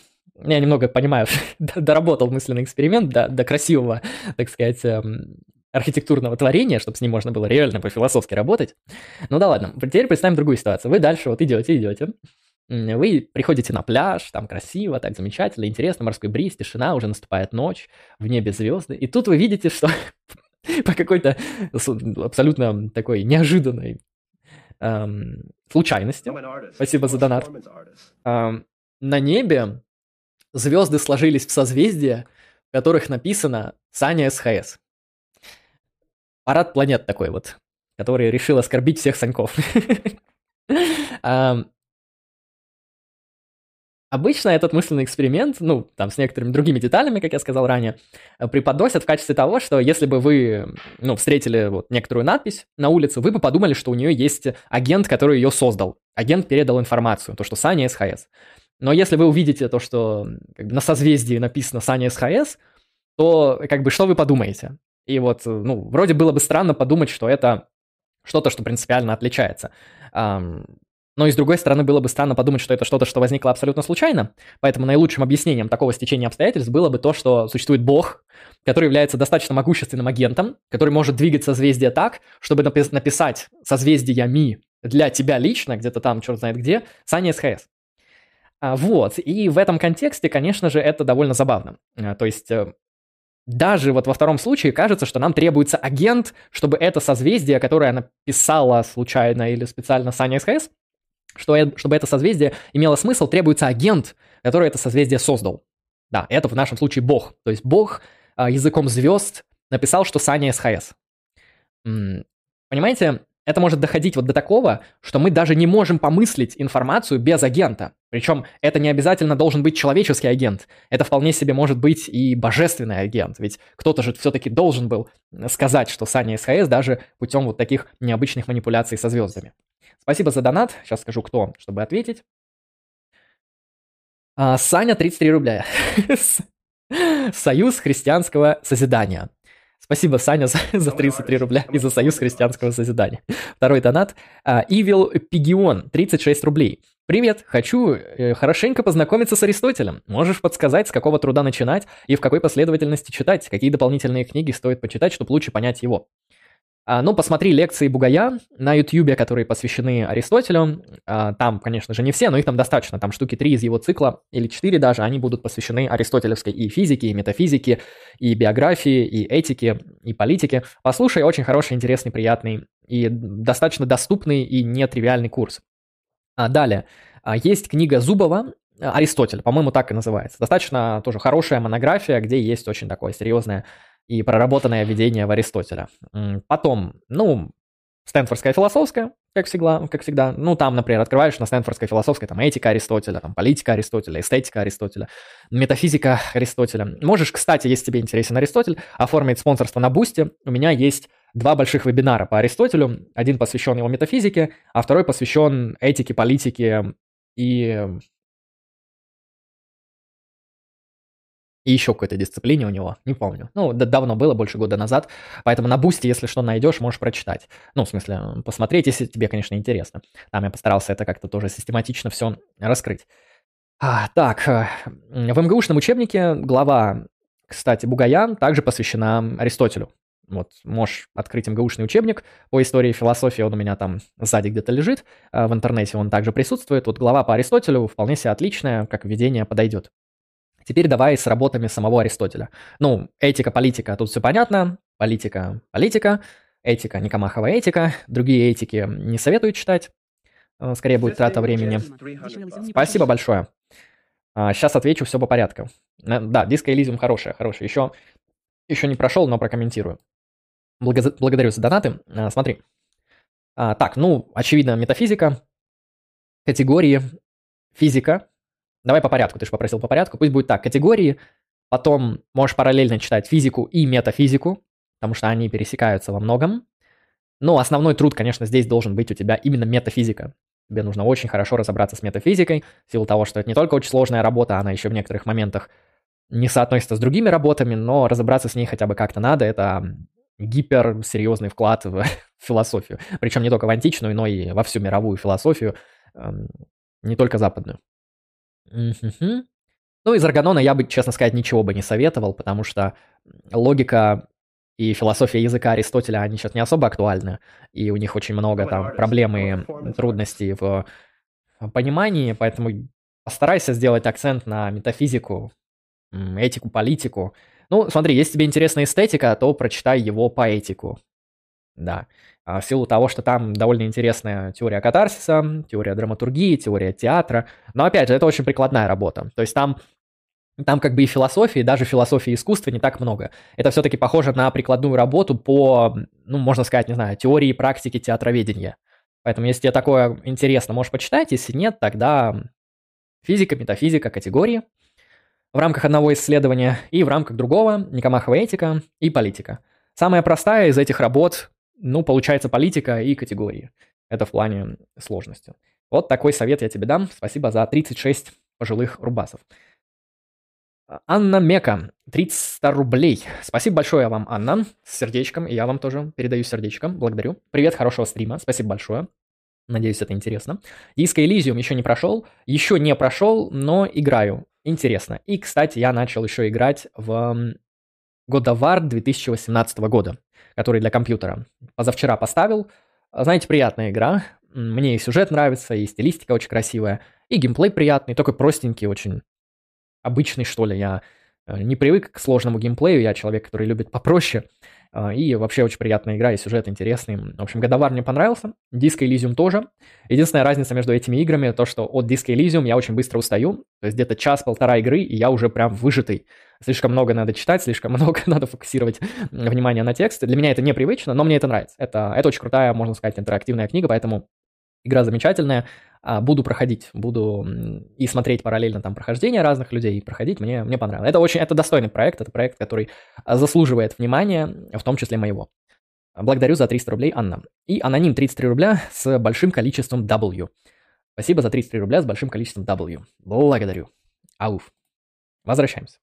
я немного понимаю, <laughs> доработал мысленный эксперимент до, до красивого, так сказать, эм, архитектурного творения, чтобы с ним можно было реально по-философски работать. Ну да ладно, теперь представим другую ситуацию. Вы дальше вот идете, идете, вы приходите на пляж, там красиво, так замечательно, интересно, морской бриз, тишина, уже наступает ночь, в небе звезды, и тут вы видите, что <laughs> по какой-то абсолютно такой неожиданной эм, случайности. Спасибо за донат. Эм, на небе звезды сложились в созвездия, в которых написано Саня СХС. Парад планет такой вот, который решил оскорбить всех Саньков. <laughs> эм, Обычно этот мысленный эксперимент, ну, там, с некоторыми другими деталями, как я сказал ранее, э, преподносят в качестве того, что если бы вы, ну, встретили вот некоторую надпись на улице, вы бы подумали, что у нее есть агент, который ее создал. Агент передал информацию, то, что Саня СХС. Но если вы увидите то, что как бы, на созвездии написано Саня СХС, то, как бы, что вы подумаете? И вот, ну, вроде было бы странно подумать, что это что-то, что принципиально отличается. Но и с другой стороны, было бы странно подумать, что это что-то, что возникло абсолютно случайно. Поэтому наилучшим объяснением такого стечения обстоятельств было бы то, что существует Бог, который является достаточно могущественным агентом, который может двигать созвездие так, чтобы напи- написать созвездиями для тебя лично, где-то там, черт знает где, Саня СХС. А, вот, и в этом контексте, конечно же, это довольно забавно. А, то есть э, даже вот во втором случае кажется, что нам требуется агент, чтобы это созвездие, которое написала случайно или специально Саня СХС, что, чтобы это созвездие имело смысл, требуется агент, который это созвездие создал. Да, это в нашем случае Бог. То есть Бог а, языком звезд написал, что Саня СХС. Понимаете, это может доходить вот до такого, что мы даже не можем помыслить информацию без агента. Причем это не обязательно должен быть человеческий агент. Это вполне себе может быть и божественный агент. Ведь кто-то же все-таки должен был сказать, что Саня СХС даже путем вот таких необычных манипуляций со звездами. Спасибо за донат. Сейчас скажу, кто, чтобы ответить. А, Саня, 33 рубля. <laughs> Союз христианского созидания. Спасибо, Саня, за, за 33 рубля и за Союз христианского созидания. Второй донат. А, Evil Pigion, 36 рублей. Привет, хочу э, хорошенько познакомиться с Аристотелем. Можешь подсказать, с какого труда начинать и в какой последовательности читать? Какие дополнительные книги стоит почитать, чтобы лучше понять его? А, ну, посмотри лекции Бугая на YouTube, которые посвящены Аристотелю. А, там, конечно же, не все, но их там достаточно. Там штуки три из его цикла, или четыре даже, они будут посвящены аристотелевской и физике, и метафизике, и биографии, и этике, и политике. Послушай, очень хороший, интересный, приятный и достаточно доступный и нетривиальный курс. А далее. Есть книга Зубова Аристотель, по-моему, так и называется. Достаточно тоже хорошая монография, где есть очень такое серьезное и проработанное введение в Аристотеля. Потом, ну, Стэнфордская философская, как всегда, как всегда. Ну, там, например, открываешь на Стэнфордской философской, там, этика Аристотеля, там, политика Аристотеля, эстетика Аристотеля, метафизика Аристотеля. Можешь, кстати, если тебе интересен Аристотель, оформить спонсорство на Бусте. У меня есть два больших вебинара по Аристотелю. Один посвящен его метафизике, а второй посвящен этике, политике и и еще какой-то дисциплине у него, не помню. Ну, давно было, больше года назад, поэтому на бусте, если что найдешь, можешь прочитать. Ну, в смысле, посмотреть, если тебе, конечно, интересно. Там я постарался это как-то тоже систематично все раскрыть. А, так, э, в МГУшном учебнике глава, кстати, Бугаян также посвящена Аристотелю. Вот, можешь открыть МГУшный учебник по истории и философии, он у меня там сзади где-то лежит, а в интернете он также присутствует. Вот глава по Аристотелю вполне себе отличная, как введение подойдет. Теперь давай с работами самого Аристотеля. Ну, этика, политика, тут все понятно. Политика, политика. Этика, Никомахова этика. Другие этики не советую читать. Э, скорее будет трата времени. Спасибо большое. Сейчас а, отвечу все по порядку. Э, да, диско Elysium хорошая, хорошая. Еще, еще не прошел, но прокомментирую. Благодарю за донаты. А, смотри. А, так, ну, очевидно, метафизика, категории, физика. Давай по порядку, ты же попросил по порядку. Пусть будет так, категории, потом можешь параллельно читать физику и метафизику, потому что они пересекаются во многом. Но основной труд, конечно, здесь должен быть у тебя именно метафизика. Тебе нужно очень хорошо разобраться с метафизикой, в силу того, что это не только очень сложная работа, она еще в некоторых моментах не соотносится с другими работами, но разобраться с ней хотя бы как-то надо. Это гиперсерьезный вклад в <laughs> философию. Причем не только в античную, но и во всю мировую философию, эм, не только западную. Ну, из Арганона я бы, честно сказать, ничего бы не советовал, потому что логика и философия языка Аристотеля, они сейчас не особо актуальны, и у них очень много там проблем и трудностей в понимании, поэтому постарайся сделать акцент на метафизику, этику, политику, ну, смотри, если тебе интересна эстетика, то прочитай его поэтику. Да. А в силу того, что там довольно интересная теория катарсиса, теория драматургии, теория театра. Но опять же, это очень прикладная работа. То есть там там как бы и философии, даже философии искусства не так много. Это все-таки похоже на прикладную работу по, ну, можно сказать, не знаю, теории и практике театроведения. Поэтому, если тебе такое интересно, можешь почитать. Если нет, тогда физика, метафизика, категории – в рамках одного исследования и в рамках другого Никомахова этика и политика. Самая простая из этих работ, ну, получается политика и категории. Это в плане сложности. Вот такой совет я тебе дам. Спасибо за 36 пожилых рубасов. Анна Мека, 300 рублей. Спасибо большое вам, Анна, с сердечком. И я вам тоже передаю сердечком. Благодарю. Привет, хорошего стрима. Спасибо большое. Надеюсь, это интересно. Disco Elysium еще не прошел. Еще не прошел, но играю интересно. И, кстати, я начал еще играть в War 2018 года, который для компьютера. Позавчера поставил. Знаете, приятная игра. Мне и сюжет нравится, и стилистика очень красивая, и геймплей приятный, такой простенький, очень обычный, что ли. Я не привык к сложному геймплею, я человек, который любит попроще. А, и вообще очень приятная игра, и сюжет интересный. В общем, Годовар мне понравился, Disco Elysium тоже. Единственная разница между этими играми, то, что от Disco Elysium я очень быстро устаю. То есть где-то час-полтора игры, и я уже прям выжатый. Слишком много надо читать, слишком <laughs> много надо фокусировать внимание на тексте. Для меня это непривычно, но мне это нравится. Это, это очень крутая, можно сказать, интерактивная книга, поэтому игра замечательная. А, буду проходить, буду и смотреть параллельно там прохождение разных людей, и проходить, мне, мне понравилось. Это очень, это достойный проект, это проект, который а, заслуживает внимания, в том числе моего. Благодарю за 300 рублей, Анна. И аноним 33 рубля с большим количеством W. Спасибо за 33 рубля с большим количеством W. Благодарю. Ауф. Возвращаемся.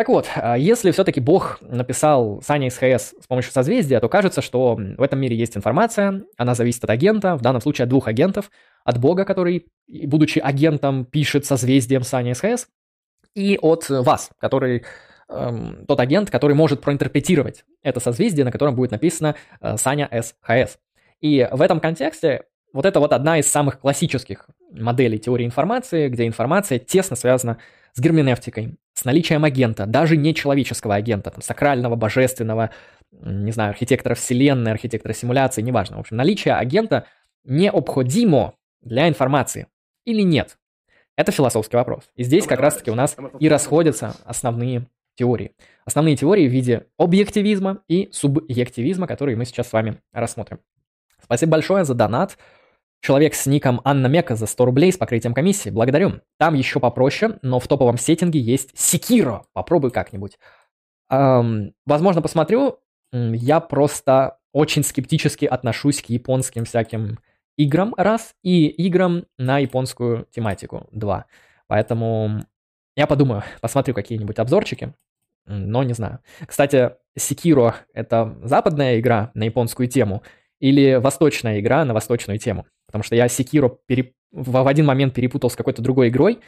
Так вот, а, если все-таки Бог написал Саня ХС с помощью созвездия, то кажется, что в этом мире есть информация, она зависит от агента, в данном случае от двух агентов, от Бога, который, будучи агентом, пишет созвездием Саня ХС, и от вас, который эм, тот агент, который может проинтерпретировать это созвездие, на котором будет написано э, Саня СХС. И в этом контексте вот это вот одна из самых классических моделей теории информации, где информация тесно связана с герменевтикой, с наличием агента, даже не человеческого агента, там, сакрального, божественного, не знаю, архитектора вселенной, архитектора симуляции, неважно. В общем, наличие агента необходимо для информации или нет. Это философский вопрос. И здесь как раз-таки у нас и расходятся основные теории. Основные теории в виде объективизма и субъективизма, которые мы сейчас с вами рассмотрим. Спасибо большое за донат. Человек с ником Анна Мека за 100 рублей с покрытием комиссии. Благодарю. Там еще попроще, но в топовом сеттинге есть Секиро. Попробуй как-нибудь. Эм, возможно, посмотрю. Я просто очень скептически отношусь к японским всяким играм, раз, и играм на японскую тематику, два. Поэтому я подумаю, <laughs> посмотрю какие-нибудь обзорчики, но не знаю. Кстати, Секиро — это западная игра на японскую тему или восточная игра на восточную тему? Потому что я Секиро переп... в один момент перепутал с какой-то другой игрой,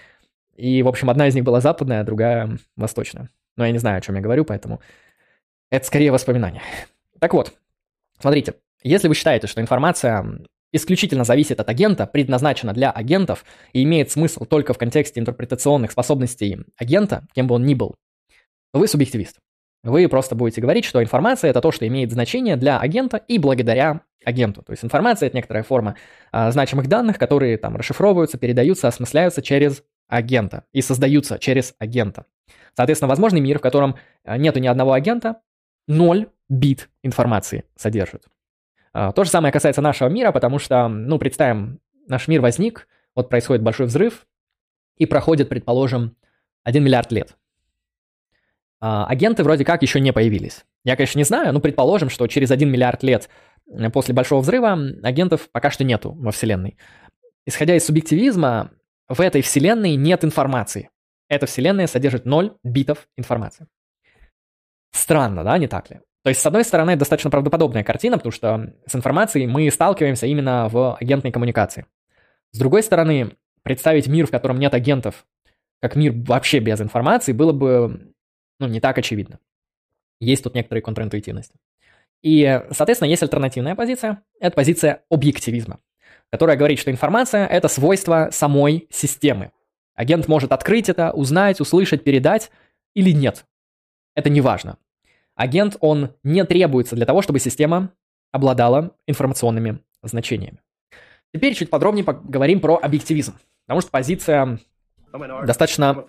и, в общем, одна из них была западная, а другая восточная. Но я не знаю, о чем я говорю, поэтому Это скорее воспоминания. Так вот, смотрите, если вы считаете, что информация исключительно зависит от агента, предназначена для агентов и имеет смысл только в контексте интерпретационных способностей агента, кем бы он ни был, вы субъективист. Вы просто будете говорить, что информация это то, что имеет значение для агента и благодаря агенту. То есть информация это некоторая форма а, значимых данных, которые там расшифровываются, передаются, осмысляются через агента и создаются через агента. Соответственно, возможный мир, в котором а, нету ни одного агента, ноль бит информации содержит. А, то же самое касается нашего мира, потому что, ну, представим, наш мир возник, вот происходит большой взрыв, и проходит, предположим, 1 миллиард лет. А, агенты вроде как еще не появились. Я, конечно, не знаю, но предположим, что через 1 миллиард лет после Большого взрыва агентов пока что нету во Вселенной. Исходя из субъективизма, в этой Вселенной нет информации. Эта Вселенная содержит 0 битов информации. Странно, да, не так ли? То есть, с одной стороны, это достаточно правдоподобная картина, потому что с информацией мы сталкиваемся именно в агентной коммуникации. С другой стороны, представить мир, в котором нет агентов, как мир вообще без информации, было бы ну, не так очевидно. Есть тут некоторые контринтуитивности. И, соответственно, есть альтернативная позиция. Это позиция объективизма, которая говорит, что информация – это свойство самой системы. Агент может открыть это, узнать, услышать, передать или нет. Это не важно. Агент, он не требуется для того, чтобы система обладала информационными значениями. Теперь чуть подробнее поговорим про объективизм, потому что позиция достаточно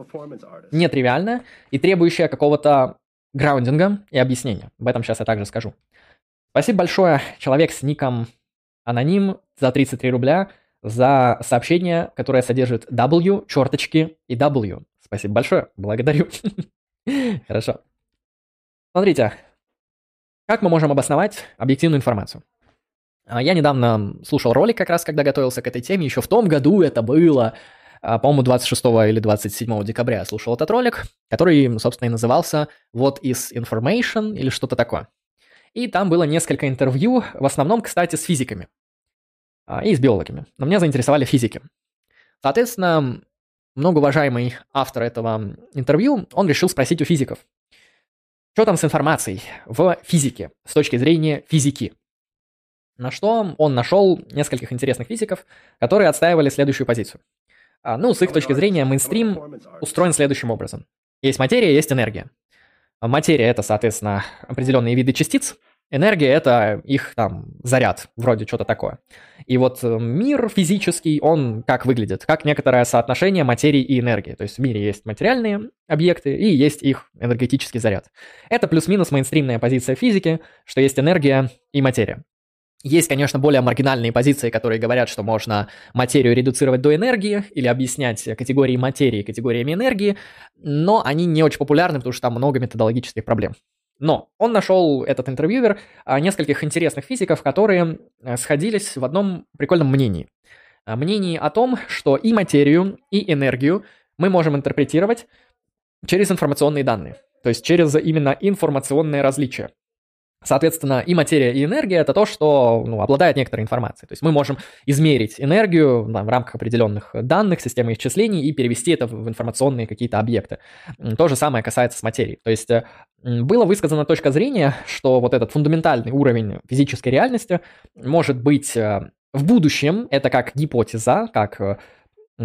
нетривиальная и требующая какого-то граундинга и объяснения. Об этом сейчас я также скажу. Спасибо большое, человек с ником аноним за 33 рубля за сообщение, которое содержит W, черточки и W. Спасибо большое, благодарю. <laughs> Хорошо. Смотрите, как мы можем обосновать объективную информацию? А, я недавно слушал ролик как раз, когда готовился к этой теме, еще в том году это было, а, по-моему, 26 или 27 декабря я слушал этот ролик, который, собственно, и назывался «What is information» или что-то такое. И там было несколько интервью, в основном, кстати, с физиками а, и с биологами. Но меня заинтересовали физики. Соответственно, многоуважаемый автор этого интервью, он решил спросить у физиков, что там с информацией в физике с точки зрения физики. На что он нашел нескольких интересных физиков, которые отстаивали следующую позицию. А, ну, с их точки зрения, мейнстрим устроен следующим образом. Есть материя, есть энергия. Материя — это, соответственно, определенные виды частиц. Энергия — это их там заряд, вроде что-то такое. И вот э, мир физический, он как выглядит? Как некоторое соотношение материи и энергии. То есть в мире есть материальные объекты и есть их энергетический заряд. Это плюс-минус мейнстримная позиция физики, что есть энергия и материя. Есть, конечно, более маргинальные позиции, которые говорят, что можно материю редуцировать до энергии или объяснять категории материи категориями энергии, но они не очень популярны, потому что там много методологических проблем. Но он нашел, этот интервьюер, а, нескольких интересных физиков, которые э, сходились в одном прикольном мнении. А, мнении о том, что и материю, и энергию мы можем интерпретировать через информационные данные. То есть через именно информационные различия. Соответственно, и материя, и энергия это то, что ну, обладает некоторой информацией. То есть мы можем измерить энергию да, в рамках определенных данных, системы исчислений и перевести это в информационные какие-то объекты. То же самое касается с материей. То есть э, было высказана точка зрения, что вот этот фундаментальный уровень физической реальности может быть э, в будущем, это как гипотеза, как э,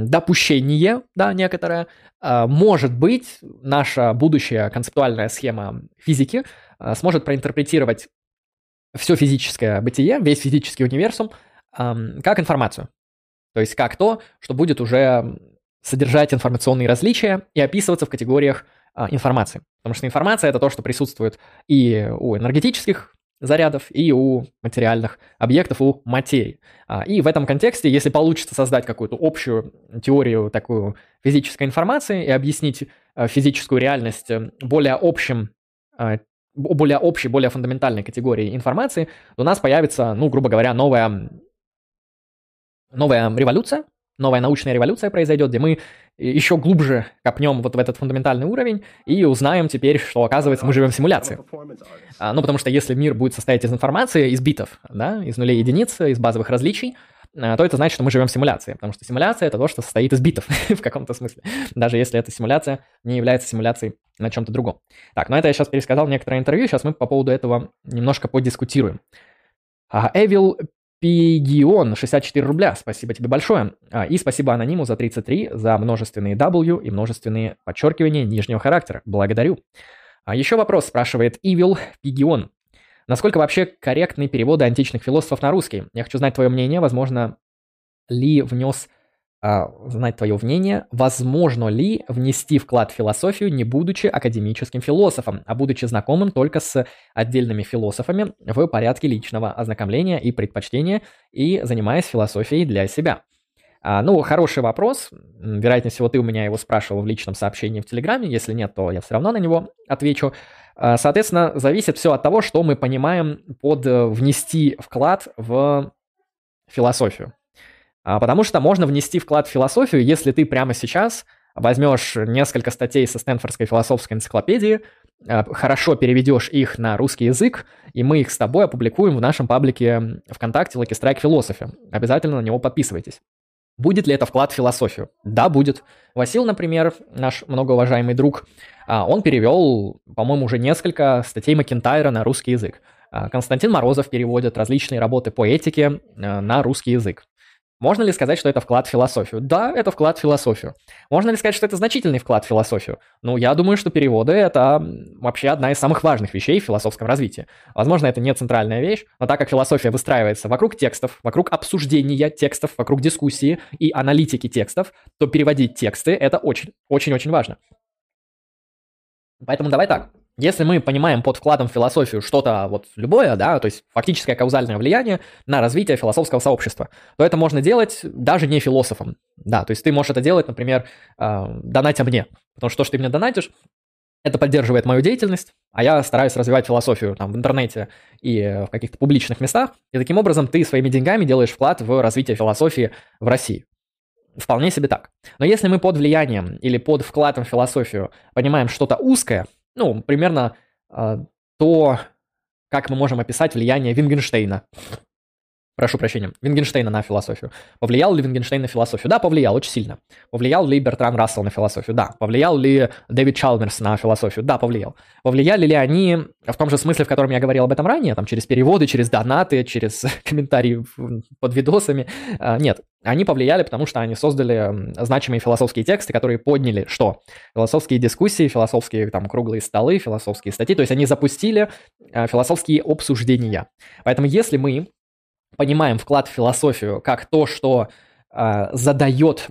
допущение, да, некоторое, может быть, наша будущая концептуальная схема физики – Э, сможет проинтерпретировать все физическое бытие, весь физический универсум, как информацию. То есть как то, что будет уже содержать информационные различия и описываться в категориях а, информации. Потому что информация это то, что присутствует и у энергетических зарядов, и у материальных объектов, у материи. А, и в этом контексте, если получится создать какую-то общую теорию такую физической информации и объяснить э, физическую реальность э, более общим более общей, более фундаментальной категории информации, у нас появится, ну, грубо говоря, новая, новая революция, новая научная революция произойдет, где мы еще глубже копнем вот в этот фундаментальный уровень и узнаем теперь, что, оказывается, мы живем в симуляции. А, ну, потому что если мир будет состоять из информации, из битов, да, из нулей единиц, из базовых различий, то это значит, что мы живем в симуляции, потому что симуляция — это то, что состоит из битов <laughs> в каком-то смысле, даже если эта симуляция не является симуляцией на чем-то другом. Так, ну это я сейчас пересказал некоторое интервью, сейчас мы по поводу этого немножко подискутируем. Эвил Пигион, 64 рубля, спасибо тебе большое. А, и спасибо анониму за 33, за множественные W и множественные подчеркивания нижнего характера. Благодарю. А еще вопрос спрашивает Ивил Пигион. Насколько вообще корректны переводы античных философов на русский? Я хочу знать твое мнение, возможно, ли внес знать твое мнение, возможно ли внести вклад в философию, не будучи академическим философом, а будучи знакомым только с отдельными философами в порядке личного ознакомления и предпочтения и занимаясь философией для себя. А, ну, хороший вопрос. Вероятнее всего, ты у меня его спрашивал в личном сообщении в Телеграме. Если нет, то я все равно на него отвечу. А, соответственно, зависит все от того, что мы понимаем под э, внести вклад в философию. А, потому что можно внести вклад в философию, если ты прямо сейчас возьмешь несколько статей со Стэнфордской философской энциклопедии, а, хорошо переведешь их на русский язык, и мы их с тобой опубликуем в нашем паблике ВКонтакте Lucky Strike Philosophy. Обязательно на него подписывайтесь. Будет ли это вклад в философию? Да, будет. Васил, например, наш многоуважаемый друг, а, он перевел, по-моему, уже несколько статей Макентайра на русский язык. Константин Морозов переводит различные работы по этике на русский язык. Можно ли сказать, что это вклад в философию? Да, это вклад в философию. Можно ли сказать, что это значительный вклад в философию? Ну, я думаю, что переводы — это вообще одна из самых важных вещей в философском развитии. Возможно, это не центральная вещь, но так как философия выстраивается вокруг текстов, вокруг обсуждения текстов, вокруг дискуссии и аналитики текстов, то переводить тексты — это очень-очень-очень важно. Поэтому давай так. Если мы понимаем под вкладом в философию что-то вот любое, да, то есть фактическое каузальное влияние на развитие философского сообщества, то это можно делать даже не философом, да, то есть ты можешь это делать, например, э, донатя мне, потому что то, что ты мне донатишь, это поддерживает мою деятельность, а я стараюсь развивать философию там, в интернете и в каких-то публичных местах, и таким образом ты своими деньгами делаешь вклад в развитие философии в России. Вполне себе так. Но если мы под влиянием или под вкладом в философию понимаем что-то узкое, ну, примерно э, то, как мы можем описать влияние Вингенштейна. Прошу прощения, Вингенштейна на философию. Повлиял ли Вингенштейн на философию? Да, повлиял очень сильно. Повлиял ли Бертран Рассел на философию? Да. Повлиял ли Дэвид Чалмерс на философию? Да, повлиял. Повлияли ли они в том же смысле, в котором я говорил об этом ранее, там через переводы, через донаты, через <laughs> комментарии под видосами? А, нет. Они повлияли, потому что они создали значимые философские тексты, которые подняли что? Философские дискуссии, философские там круглые столы, философские статьи. То есть они запустили а, философские обсуждения. Поэтому если мы понимаем вклад в философию как то, что э, задает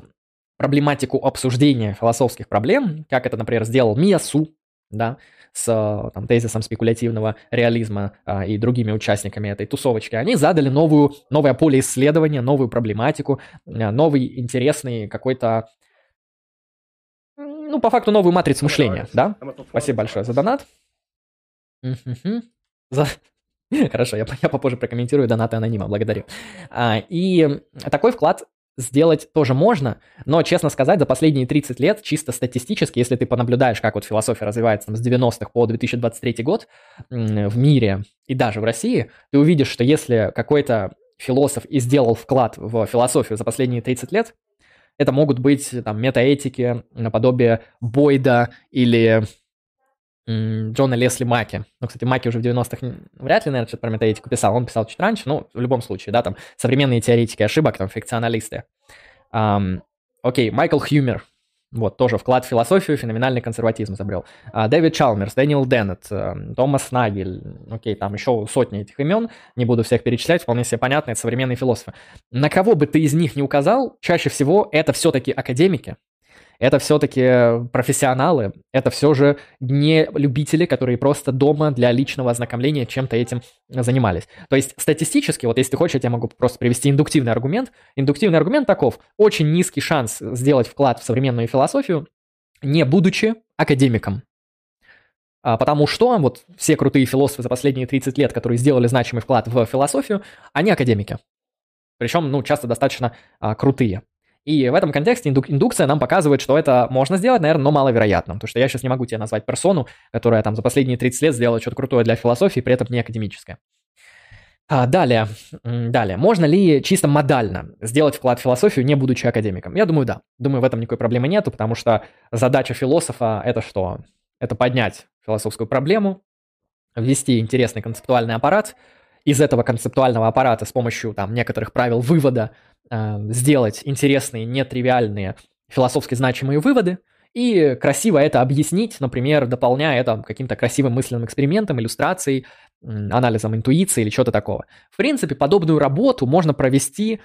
проблематику обсуждения философских проблем, как это, например, сделал Миясу, да, с там, тезисом спекулятивного реализма а, и другими участниками этой тусовочки, они задали новую, новое поле исследования, новую проблематику, а, новый интересный какой-то, ну, по факту, новую матрицу мышления, да? Спасибо большое за донат. За, <laughs> Хорошо, я, я попозже прокомментирую донаты анонима, благодарю. А, и такой вклад сделать тоже можно, но, честно сказать, за последние 30 лет, чисто статистически, если ты понаблюдаешь, как вот философия развивается там, с 90-х по 2023 год в мире и даже в России, ты увидишь, что если какой-то философ и сделал вклад в философию за последние 30 лет, это могут быть там метаэтики наподобие Бойда или Джона Лесли Маки. Ну, кстати, Маки уже в 90-х вряд ли, наверное, что-то про метаэтику писал. Он писал чуть раньше, ну, в любом случае, да, там современные теоретики ошибок, там, фикционалисты. Um, окей, Майкл Хьюмер. Вот, тоже вклад в философию, феноменальный консерватизм изобрел. Uh, Дэвид Чалмерс, Дэниел Деннет, uh, Томас Нагель, окей, там еще сотни этих имен, не буду всех перечислять, вполне себе понятно, это современные философы. На кого бы ты из них не указал, чаще всего это все-таки академики, это все-таки профессионалы, это все же не любители, которые просто дома для личного ознакомления чем-то этим занимались. То есть статистически, вот если ты хочешь, я могу просто привести индуктивный аргумент. Индуктивный аргумент таков. Очень низкий шанс сделать вклад в современную философию, не будучи академиком. А, потому что вот все крутые философы за последние 30 лет, которые сделали значимый вклад в философию, они академики. Причем, ну, часто достаточно а, крутые. И в этом контексте индук- индукция нам показывает, что это можно сделать, наверное, но маловероятно. Потому что я сейчас не могу тебе назвать персону, которая там за последние 30 лет сделала что-то крутое для философии, при этом не академическое. А, далее, далее. Можно ли чисто модально сделать вклад в философию, не будучи академиком? Я думаю, да. Думаю, в этом никакой проблемы нету, потому что задача философа – это что? Это поднять философскую проблему, ввести интересный концептуальный аппарат, из этого концептуального аппарата с помощью там, некоторых правил вывода э, сделать интересные, нетривиальные, философски значимые выводы – и красиво это объяснить, например, дополняя это каким-то красивым мысленным экспериментом, иллюстрацией, анализом интуиции или чего-то такого. В принципе, подобную работу можно провести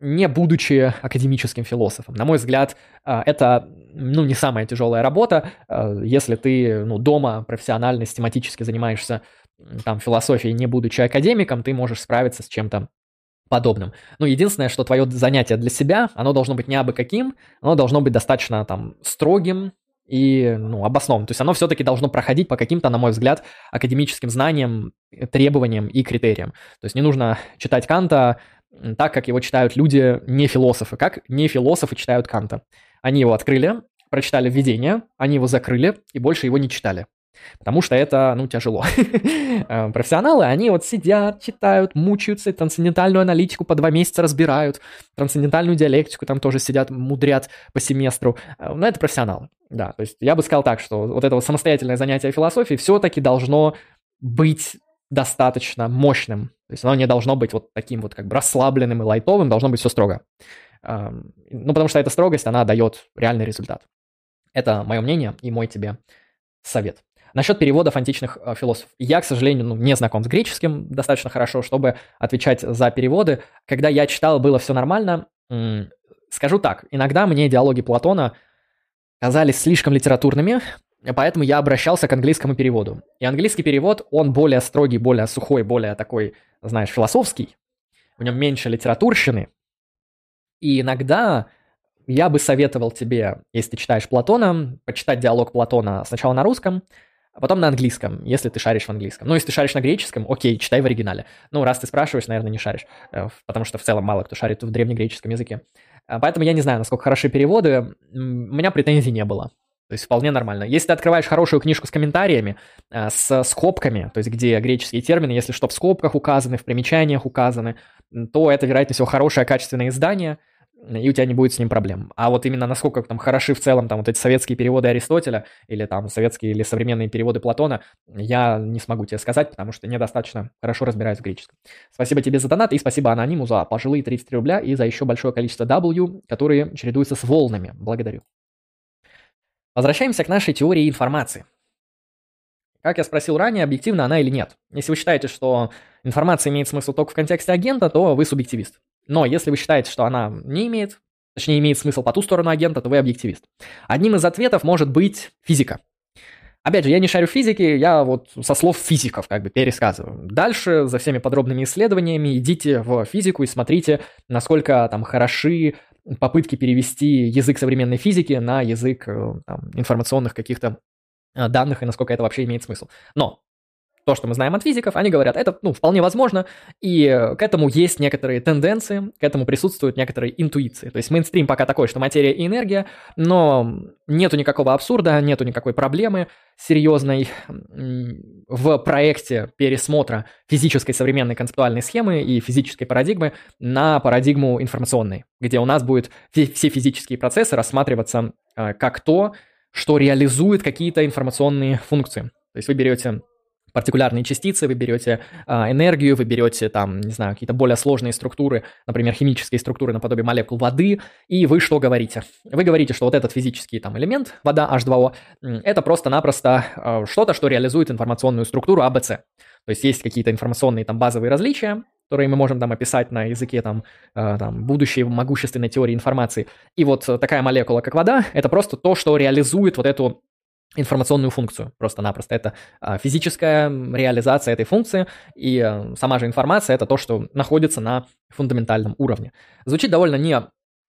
не будучи академическим философом. На мой взгляд, а, это ну, не самая тяжелая работа, а, если ты ну, дома профессионально, систематически занимаешься там, философией, не будучи академиком, ты можешь справиться с чем-то подобным. Ну, единственное, что твое занятие для себя, оно должно быть не абы каким, оно должно быть достаточно там строгим и ну, обоснованным. То есть оно все-таки должно проходить по каким-то, на мой взгляд, академическим знаниям, требованиям и критериям. То есть не нужно читать Канта так, как его читают люди не философы, как не философы читают Канта. Они его открыли, прочитали введение, они его закрыли и больше его не читали. Потому что это, ну, тяжело. <laughs> Э, профессионалы, они вот сидят, читают, мучаются, трансцендентальную аналитику по два месяца разбирают, трансцендентальную диалектику там тоже сидят, мудрят по семестру. Э, но это профессионалы, да. То есть я бы сказал так, что вот это вот самостоятельное занятие философией все-таки должно быть достаточно мощным. То есть оно не должно быть вот таким вот как бы расслабленным и лайтовым, должно быть все строго. Эм, ну, потому что эта строгость, она дает реальный результат. Это мое мнение и мой тебе совет. Насчет переводов античных э, философов. Я, к сожалению, ну, не знаком с греческим достаточно хорошо, чтобы отвечать за переводы. Когда я читал, было все нормально. Скажу так, иногда мне диалоги Платона казались слишком литературными, поэтому я обращался к английскому переводу. И английский перевод, он более строгий, более сухой, более такой, знаешь, философский. В нем меньше литературщины. И иногда я бы советовал тебе, если ты читаешь Платона, почитать диалог Платона сначала на русском, а потом на английском, если ты шаришь в английском. Ну, если ты шаришь на греческом, окей, читай в оригинале. Ну, раз ты спрашиваешь, наверное, не шаришь, э, потому что в целом мало кто шарит в древнегреческом языке. А, поэтому я не знаю, насколько хороши переводы. У меня претензий не было. То есть вполне нормально. Если ты открываешь хорошую книжку с комментариями, э, с скобками, то есть где греческие термины, если что в скобках указаны, в примечаниях указаны, то это, вероятнее всего, хорошее качественное издание – и у тебя не будет с ним проблем. А вот именно насколько там хороши в целом там вот эти советские переводы Аристотеля или там советские или современные переводы Платона, я не смогу тебе сказать, потому что недостаточно хорошо разбираюсь в греческом. Спасибо тебе за донат и спасибо Анониму за пожилые 33 рубля и за еще большое количество W, которые чередуются с волнами. Благодарю. Возвращаемся к нашей теории информации. Как я спросил ранее, объективна она или нет? Если вы считаете, что информация имеет смысл только в контексте агента, то вы субъективист. Но если вы считаете, что она не имеет, точнее имеет смысл по ту сторону агента, то вы объективист. Одним из ответов может быть физика. Опять же, я не шарю в физике, я вот со слов физиков как бы пересказываю. Дальше за всеми подробными исследованиями идите в физику и смотрите, насколько там хороши попытки перевести язык современной физики на язык э, там, информационных каких-то э, данных и насколько это вообще имеет смысл. Но то, что мы знаем от физиков, они говорят, это ну, вполне возможно, и к этому есть некоторые тенденции, к этому присутствуют некоторые интуиции. То есть мейнстрим пока такой, что материя и энергия, но нету никакого абсурда, нету никакой проблемы серьезной в проекте пересмотра физической современной концептуальной схемы и физической парадигмы на парадигму информационной, где у нас будут все физические процессы рассматриваться э, как то, что реализует какие-то информационные функции. То есть вы берете партикулярные частицы, вы берете а, энергию, вы берете там, не знаю, какие-то более сложные структуры, например, химические структуры наподобие молекул воды, и вы что говорите? Вы говорите, что вот этот физический там элемент, вода H2O, это просто-напросто а, что-то, что реализует информационную структуру ABC. То есть есть какие-то информационные там базовые различия, которые мы можем там описать на языке там, э, там будущей могущественной теории информации. И вот такая молекула, как вода, это просто то, что реализует вот эту информационную функцию просто-напросто. Это а, физическая реализация этой функции, и а, сама же информация – это то, что находится на фундаментальном уровне. Звучит довольно не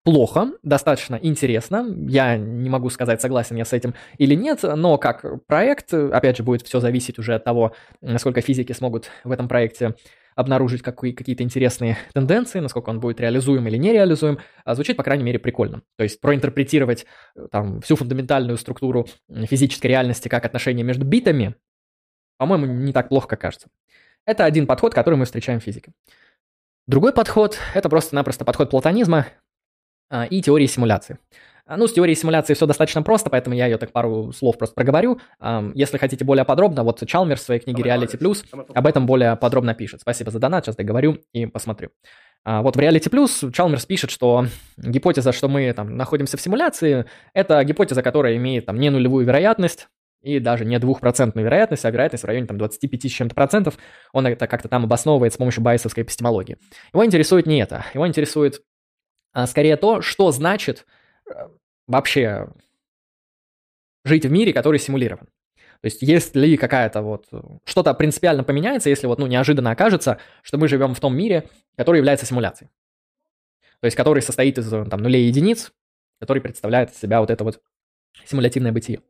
плохо, достаточно интересно. Я не могу сказать, согласен я с этим или нет, но как проект, опять же, будет все зависеть уже от того, насколько физики смогут в этом проекте обнаружить какие- какие-то интересные <laughs> тенденции, насколько он будет реализуем или нереализуем, а звучит, по крайней мере, прикольно. То есть проинтерпретировать э, там всю фундаментальную структуру физической реальности как отношение между битами, по-моему, не так плохо, как кажется. Это один подход, который мы встречаем в физике. Другой подход – это просто-напросто подход платонизма а, и теории симуляции. А, ну, с теорией симуляции все достаточно просто, поэтому я ее так пару слов просто проговорю. Если хотите более подробно, вот Чалмер в своей книге Reality Plus об этом более подробно пишет. Спасибо за донат, сейчас договорю и посмотрю. А, вот в Reality Plus Чалмерс пишет, что гипотеза, что мы там находимся в симуляции, это гипотеза, которая имеет там не нулевую вероятность, и даже не двухпроцентную вероятность, а вероятность в районе там 25 с чем-то процентов, он это как-то там обосновывает с помощью байесовской эпистемологии. Его интересует не это, его интересует а, скорее то, что значит э, вообще жить в мире, который симулирован. То есть, есть ли какая-то вот, что-то принципиально поменяется, если вот, ну, неожиданно окажется, что мы живем в том мире, который является симуляцией. То есть, который состоит из там, нулей и единиц, который представляет из себя вот это вот симулятивное бытие.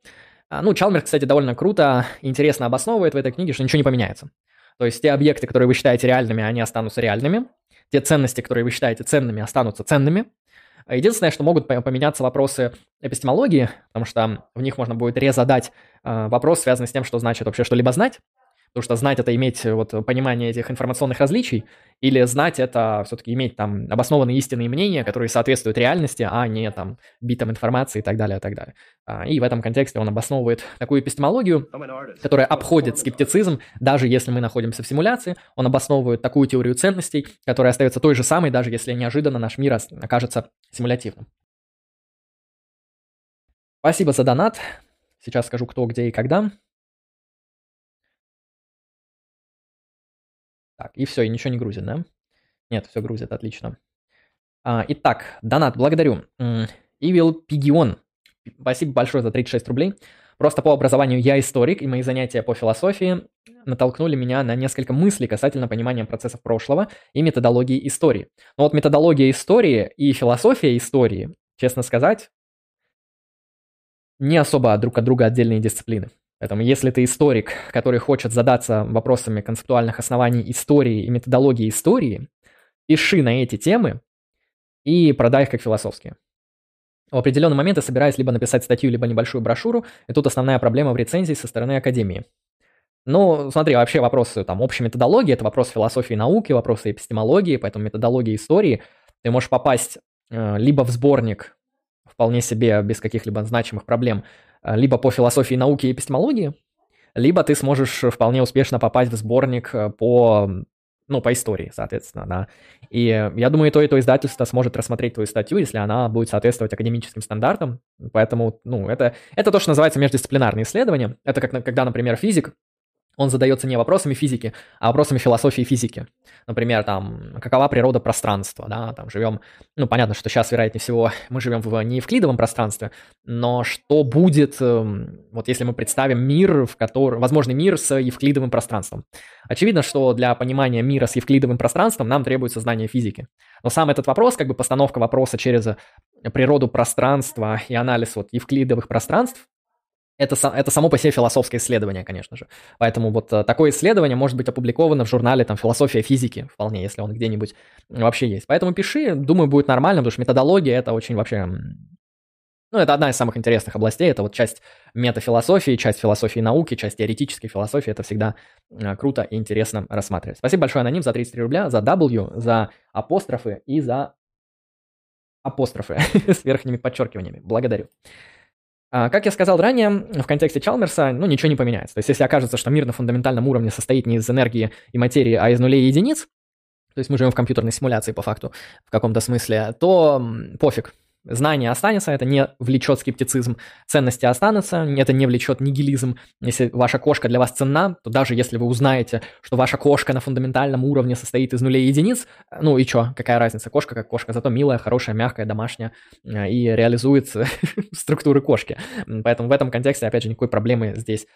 А, ну, Чалмер, кстати, довольно круто, интересно обосновывает в этой книге, что ничего не поменяется. То есть те объекты, которые вы считаете реальными, они останутся реальными. Те ценности, которые вы считаете ценными, останутся ценными. Единственное, что могут поменяться вопросы эпистемологии, потому что в них можно будет резадать э, вопрос, связанный с тем, что значит вообще что-либо знать. Потому что знать это иметь вот понимание этих информационных различий, или знать это все-таки иметь там обоснованные истинные мнения, которые соответствуют реальности, а не там битам информации и так далее, и так далее. А, и в этом контексте он обосновывает такую эпистемологию, которая обходит скептицизм, даже если мы находимся в симуляции, он обосновывает такую теорию ценностей, которая остается той же самой, даже если неожиданно наш мир окажется симулятивным. Спасибо за донат. Сейчас скажу, кто, где и когда. Так, и все, и ничего не грузит, да? Нет, все грузит, отлично. А, итак, донат, благодарю. Evil Pigion, спасибо большое за 36 рублей. Просто по образованию я историк, и мои занятия по философии натолкнули меня на несколько мыслей касательно понимания процессов прошлого и методологии истории. Но вот методология истории и философия истории, честно сказать, не особо друг от друга отдельные дисциплины. Поэтому если ты историк, который хочет задаться вопросами концептуальных оснований истории и методологии истории, пиши на эти темы и продай их как философские. В определенный момент я собираюсь либо написать статью, либо небольшую брошюру, и тут основная проблема в рецензии со стороны академии. Ну, смотри, вообще вопросы там общей методологии, это вопрос философии науки, вопросы эпистемологии, поэтому методология истории. Ты можешь попасть э, либо в сборник вполне себе без каких-либо значимых проблем либо по философии науки и эпистемологии, либо ты сможешь вполне успешно попасть в сборник э, по, ну, по истории, соответственно, да. И я думаю, и то, и то издательство сможет рассмотреть твою статью, если она будет соответствовать академическим стандартам. Поэтому, ну, это, это то, что называется междисциплинарные исследования. Это как, когда, например, физик он задается не вопросами физики, а вопросами философии физики. Например, там, какова природа пространства, да, там живем, ну, понятно, что сейчас, вероятнее всего, <laughs> мы живем в неевклидовом пространстве, но что будет, эм, вот если мы представим мир, в котором, возможный мир с евклидовым пространством? Очевидно, что для понимания мира с евклидовым пространством нам требуется знание физики. Но сам этот вопрос, как бы постановка вопроса через природу пространства и анализ вот евклидовых пространств, это, это само по себе философское исследование, конечно же. Поэтому вот э, такое исследование может быть опубликовано в журнале там «Философия физики» вполне, если он где-нибудь вообще есть. Поэтому пиши, думаю, будет нормально, потому что методология — это очень вообще... Ну, это одна из самых интересных областей, это вот часть метафилософии, часть философии науки, часть теоретической философии, это всегда э, круто и интересно рассматривать. Спасибо большое, Аноним, за 33 рубля, за W, за апострофы и за апострофы <laughs> с верхними подчеркиваниями. Благодарю. А, как я сказал ранее, в контексте Чалмерса, ну, ничего не поменяется. То есть, если окажется, что мир на фундаментальном уровне состоит не из энергии и материи, а из нулей и единиц, то есть мы живем в компьютерной симуляции по факту в каком-то смысле, то пофиг. Знание останется, это не влечет скептицизм. Ценности останутся, это не влечет нигилизм. Если ваша кошка для вас ценна, то даже если вы узнаете, что ваша кошка на фундаментальном уровне состоит из нулей и единиц, ну и чё, какая разница, кошка как кошка, зато милая, хорошая, мягкая, домашняя э, и реализует <laughs> структуры кошки. Поэтому в этом контексте, опять же, никакой проблемы здесь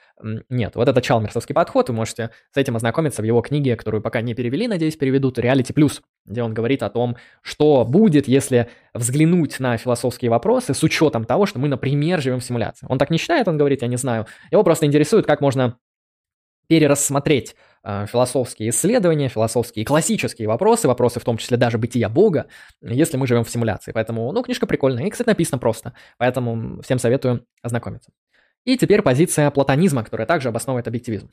нет. Вот это чалмерсовский подход, вы можете с этим ознакомиться в его книге, которую пока не перевели, надеюсь, переведут, «Реалити плюс», где он говорит о том, что будет, если взглянуть на философские вопросы с учетом того, что мы, например, живем в симуляции. Он так не считает, он говорит, я не знаю. Его просто интересует, как можно перерассмотреть э, философские исследования, философские классические вопросы, вопросы в том числе даже бытия Бога, если мы живем в симуляции. Поэтому, ну, книжка прикольная. И, кстати, написано просто. Поэтому всем советую ознакомиться. И теперь позиция платонизма, которая также обосновывает объективизм.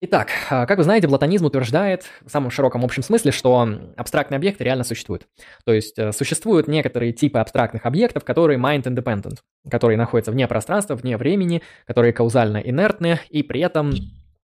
Итак, а, как вы знаете, платонизм утверждает в самом широком общем смысле, что абстрактные объекты реально существуют. То есть э, существуют некоторые типы абстрактных объектов, которые mind-independent, которые находятся вне пространства, вне времени, которые каузально инертны и при этом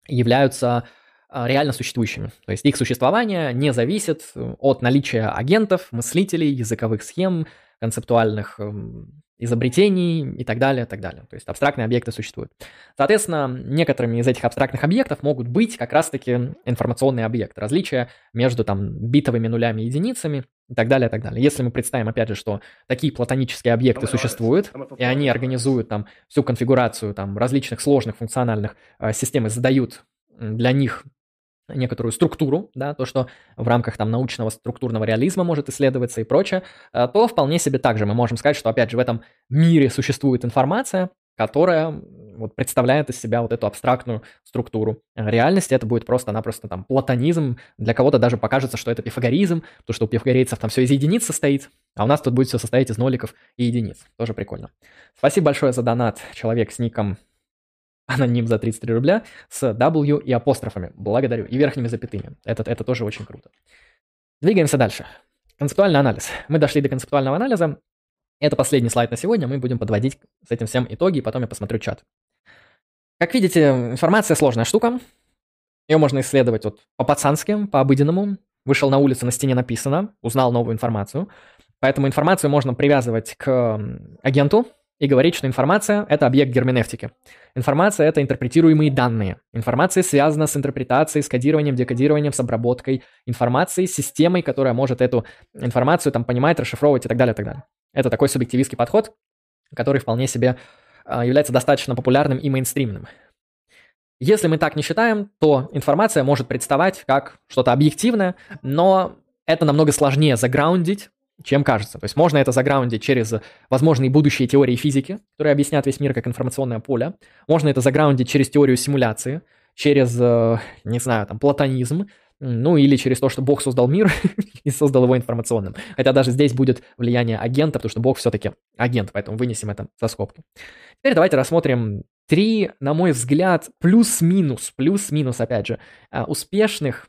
являются а, реально существующими. То есть их существование не зависит от наличия агентов, мыслителей, языковых схем, концептуальных эм, изобретений и так далее, и так далее. То есть абстрактные объекты существуют. Соответственно, некоторыми из этих абстрактных объектов могут быть как раз-таки информационные объекты, различия между там битовыми нулями и единицами и так далее, и так далее. Если мы представим, опять же, что такие платонические объекты существуют, и они организуют там всю конфигурацию там различных сложных функциональных э, систем и задают для них некоторую структуру, да, то, что в рамках там научного структурного реализма может исследоваться и прочее, э, то вполне себе также мы можем сказать, что опять же в этом мире существует информация, которая вот представляет из себя вот эту абстрактную структуру реальности. Это будет просто-напросто там платонизм. Для кого-то даже покажется, что это пифагоризм, то что у пифагорейцев там все из единиц состоит, а у нас тут будет все состоять из ноликов и единиц. Тоже прикольно. Спасибо большое за донат, человек с ником аноним за 33 рубля с W и апострофами. Благодарю. И верхними запятыми. Это, это тоже очень круто. Двигаемся дальше. Концептуальный анализ. Мы дошли до концептуального анализа. Это последний слайд на сегодня. Мы будем подводить с этим всем итоги, и потом я посмотрю чат. Как видите, информация сложная штука. Ее можно исследовать вот по-пацански, по-обыденному. Вышел на улицу, на стене написано, узнал новую информацию. Поэтому информацию можно привязывать к агенту, и говорить, что информация – это объект герменевтики. Информация – это интерпретируемые данные. Информация связана с интерпретацией, с кодированием, декодированием, с обработкой информации, с системой, которая может эту информацию там понимать, расшифровывать и так далее, и так далее. Это такой субъективистский подход, который вполне себе а, является достаточно популярным и мейнстримным. Если мы так не считаем, то информация может представать как что-то объективное, но это намного сложнее заграундить, чем кажется. То есть можно это заграундить через возможные будущие теории физики, которые объяснят весь мир как информационное поле. Можно это заграундить через теорию симуляции, через, э, не знаю, там, платонизм, ну или через то, что Бог создал мир <laughs> и создал его информационным. Хотя даже здесь будет влияние агента, потому что Бог все-таки агент, поэтому вынесем это за скобки. Теперь давайте рассмотрим три, на мой взгляд, плюс-минус, плюс-минус, опять же, э, успешных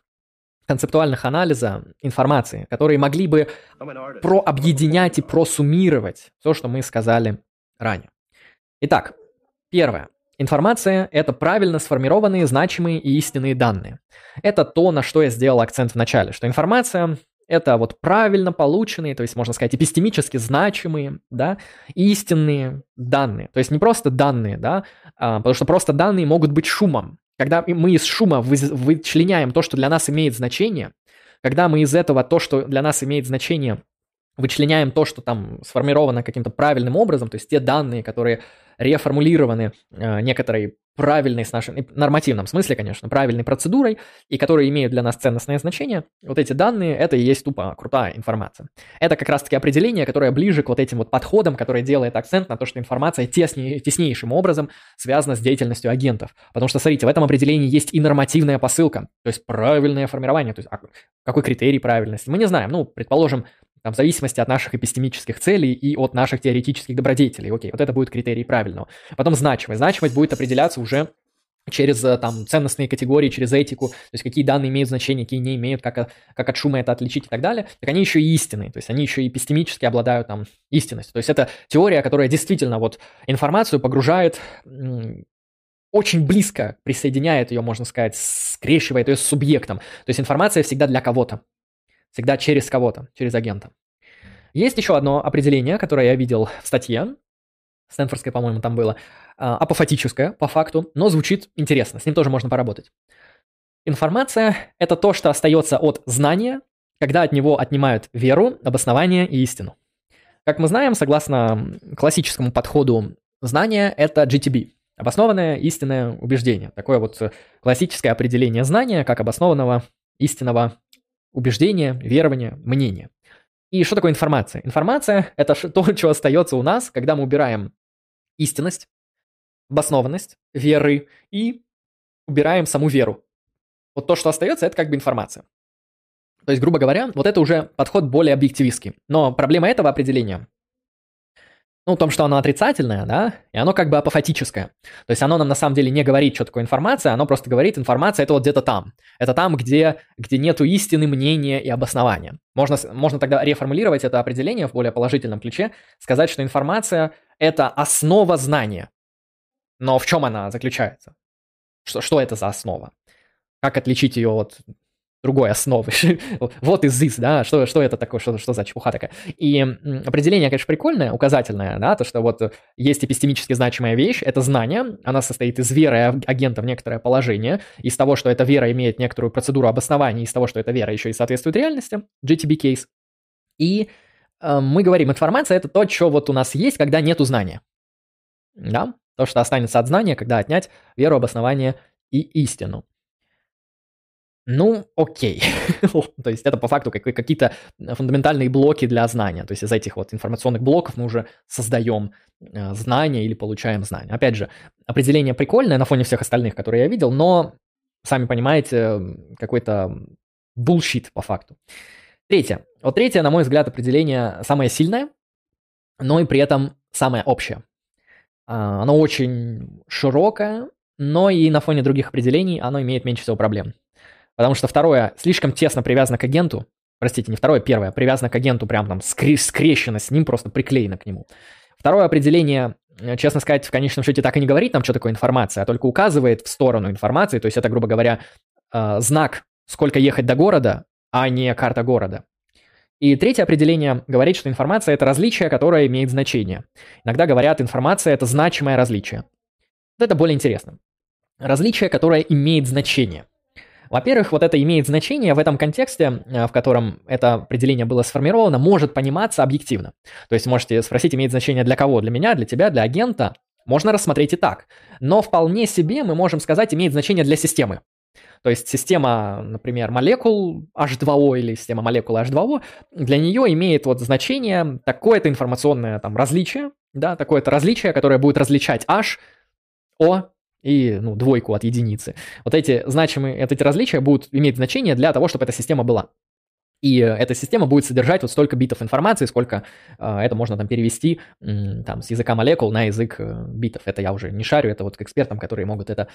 концептуальных анализа информации, которые могли бы прообъединять и просуммировать все, что мы сказали ранее. Итак, первое. Информация – это правильно сформированные, значимые и истинные данные. Это то, на что я сделал акцент в начале, что информация – это вот правильно полученные, то есть, можно сказать, эпистемически значимые, да, истинные данные. То есть не просто данные, да, а, потому что просто данные могут быть шумом. Когда мы из шума вычленяем то, что для нас имеет значение, когда мы из этого то, что для нас имеет значение, вычленяем то, что там сформировано каким-то правильным образом, то есть те данные, которые реформулированы э, некоторой правильной, с нашей, нормативном смысле, конечно, правильной процедурой, и которые имеют для нас ценностное значение, вот эти данные, это и есть тупо крутая информация. Это как раз-таки определение, которое ближе к вот этим вот подходам, которое делает акцент на то, что информация теснее, теснейшим образом связана с деятельностью агентов. Потому что, смотрите, в этом определении есть и нормативная посылка, то есть правильное формирование, то есть а какой критерий правильности, мы не знаем. Ну, предположим, там, в зависимости от наших эпистемических целей и от наших теоретических добродетелей. Окей, вот это будет критерий правильного. Потом значимость. Значимость будет определяться уже через э, там ценностные категории, через этику, то есть какие данные имеют значение, какие не имеют, как, как от шума это отличить и так далее, так они еще и истинные, то есть они еще и эпистемически обладают там истинностью. То есть это теория, которая действительно вот информацию погружает очень близко присоединяет ее, можно сказать, скрещивает ее с субъектом. То есть информация всегда для кого-то. Всегда через кого-то, через агента. Есть еще одно определение, которое я видел в статье, Стэнфордское, по-моему, там было, а, апофатическое, по факту, но звучит интересно, с ним тоже можно поработать. Информация – это то, что остается от знания, когда от него отнимают веру, обоснование и истину. Как мы знаем, согласно классическому подходу знания, это GTB – обоснованное истинное убеждение. Такое вот классическое определение знания как обоснованного истинного убеждения, верования, мнения. И что такое информация? Информация – это то, <laughs> что остается у нас, когда мы убираем истинность, обоснованность, веры и убираем саму веру. Вот то, что остается, это как бы информация. То есть, грубо говоря, вот это уже подход более объективистский. Но проблема этого определения, ну, в том, что оно отрицательное, да, и оно как бы апофатическое. То есть оно нам на самом деле не говорит, что такое информация, оно просто говорит, информация это вот где-то там. Это там, где, где нету истины, мнения и обоснования. Можно, можно тогда реформулировать это определение в более положительном ключе, сказать, что информация – это основа знания. Но в чем она заключается? Что, что это за основа? Как отличить ее от другой основы. <laughs> вот из this, да, что, что это такое, что, что за чепуха такая. И определение, конечно, прикольное, указательное, да, то, что вот есть эпистемически значимая вещь, это знание, она состоит из веры агента в некоторое положение, из того, что эта вера имеет некоторую процедуру обоснования, из того, что эта вера еще и соответствует реальности, GTB case. И э, мы говорим, информация это то, что вот у нас есть, когда нету знания. Да, то, что останется от знания, когда отнять веру, обоснование и истину. Ну, окей. <laughs> то есть это по факту какие-то фундаментальные блоки для знания. То есть из этих вот информационных блоков мы уже создаем э, знания или получаем знания. Опять же, определение прикольное на фоне всех остальных, которые я видел, но, сами понимаете, какой-то bullshit по факту. Третье. Вот третье, на мой взгляд, определение самое сильное, но и при этом самое общее. А, оно очень широкое, но и на фоне других определений оно имеет меньше всего проблем. Потому что второе слишком тесно привязано к агенту. Простите, не второе, первое. Привязано к агенту, прям там скре- скрещено с ним, просто приклеено к нему. Второе определение, э, честно сказать, в конечном счете так и не говорит нам, что такое информация, а только указывает в сторону информации. То есть это, грубо говоря, э, знак, сколько ехать до города, а не карта города. И третье определение говорит, что информация – это различие, которое имеет значение. Иногда говорят, информация – это значимое различие. Это более интересно. Различие, которое имеет значение. Во-первых, вот это имеет значение в этом контексте, э, в котором это определение было сформировано, может пониматься объективно. То есть можете спросить, имеет значение для кого? Для меня, для тебя, для агента? Можно рассмотреть и так. Но вполне себе мы можем сказать, имеет значение для системы. То есть система, например, молекул H2O или система молекул H2O, для нее имеет вот значение такое-то информационное там различие, да, такое-то различие, которое будет различать H, O и ну, двойку от единицы. Вот эти значимые, эти различия будут иметь значение для того, чтобы эта система была. И эта система будет содержать вот столько битов информации, сколько э, это можно там перевести э, там, с языка молекул на язык э, битов. Это я уже не шарю, это вот к экспертам, которые могут это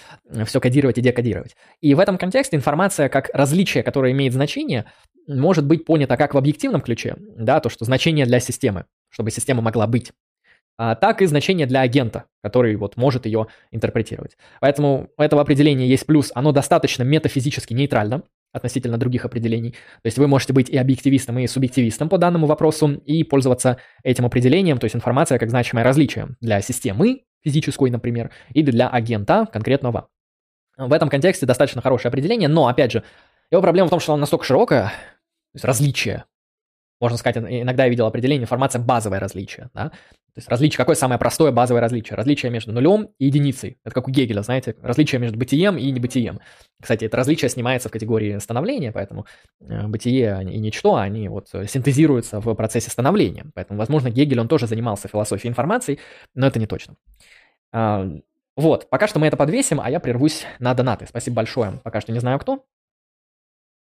все кодировать и декодировать. И в этом контексте информация как различие, которое имеет значение, может быть понята как в объективном ключе, да, то, что значение для системы, чтобы система могла быть так и значение для агента, который вот может ее интерпретировать. Поэтому у этого определения есть плюс, оно достаточно метафизически нейтрально относительно других определений. То есть вы можете быть и объективистом, и субъективистом по данному вопросу и пользоваться этим определением, то есть информация как значимое различие для системы физической, например, и для агента конкретного. В этом контексте достаточно хорошее определение, но, опять же, его проблема в том, что оно настолько широкое, то есть различие, можно сказать, иногда я видел определение информация базовое различие, да, то есть различие, какое самое простое базовое различие? Различие между нулем и единицей. Это как у Гегеля, знаете, различие между бытием и небытием. Кстати, это различие снимается в категории становления, поэтому э, бытие и ничто, они вот синтезируются в процессе становления. Поэтому, возможно, Гегель, он тоже занимался философией информации, но это не точно. А, вот, пока что мы это подвесим, а я прервусь на донаты. Спасибо большое. Пока что не знаю кто.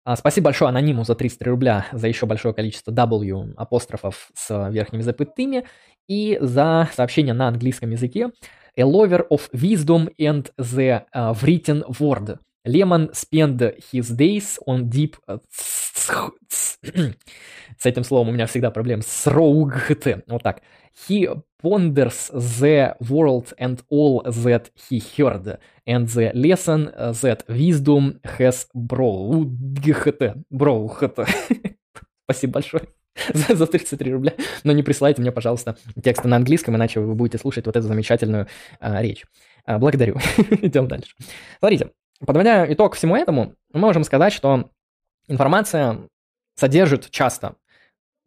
А, спасибо большое анониму за 33 рубля за еще большое количество W апострофов с верхними запятыми и за сообщение на английском языке A lover of wisdom and the uh, written word. Лемон spend his days on deep... <clears throat> С этим словом у меня всегда проблемы. Сроугт. Вот так. He ponders the world and all that he heard, and the lesson that wisdom has brought. Brought. <laughs> Спасибо большое <laughs> за, за 33 рубля. Но не присылайте мне, пожалуйста, тексты на английском, иначе вы будете слушать вот эту замечательную а, речь. А, благодарю. <laughs> Идем дальше. Смотрите, подводя итог всему этому, мы можем сказать, что информация содержит часто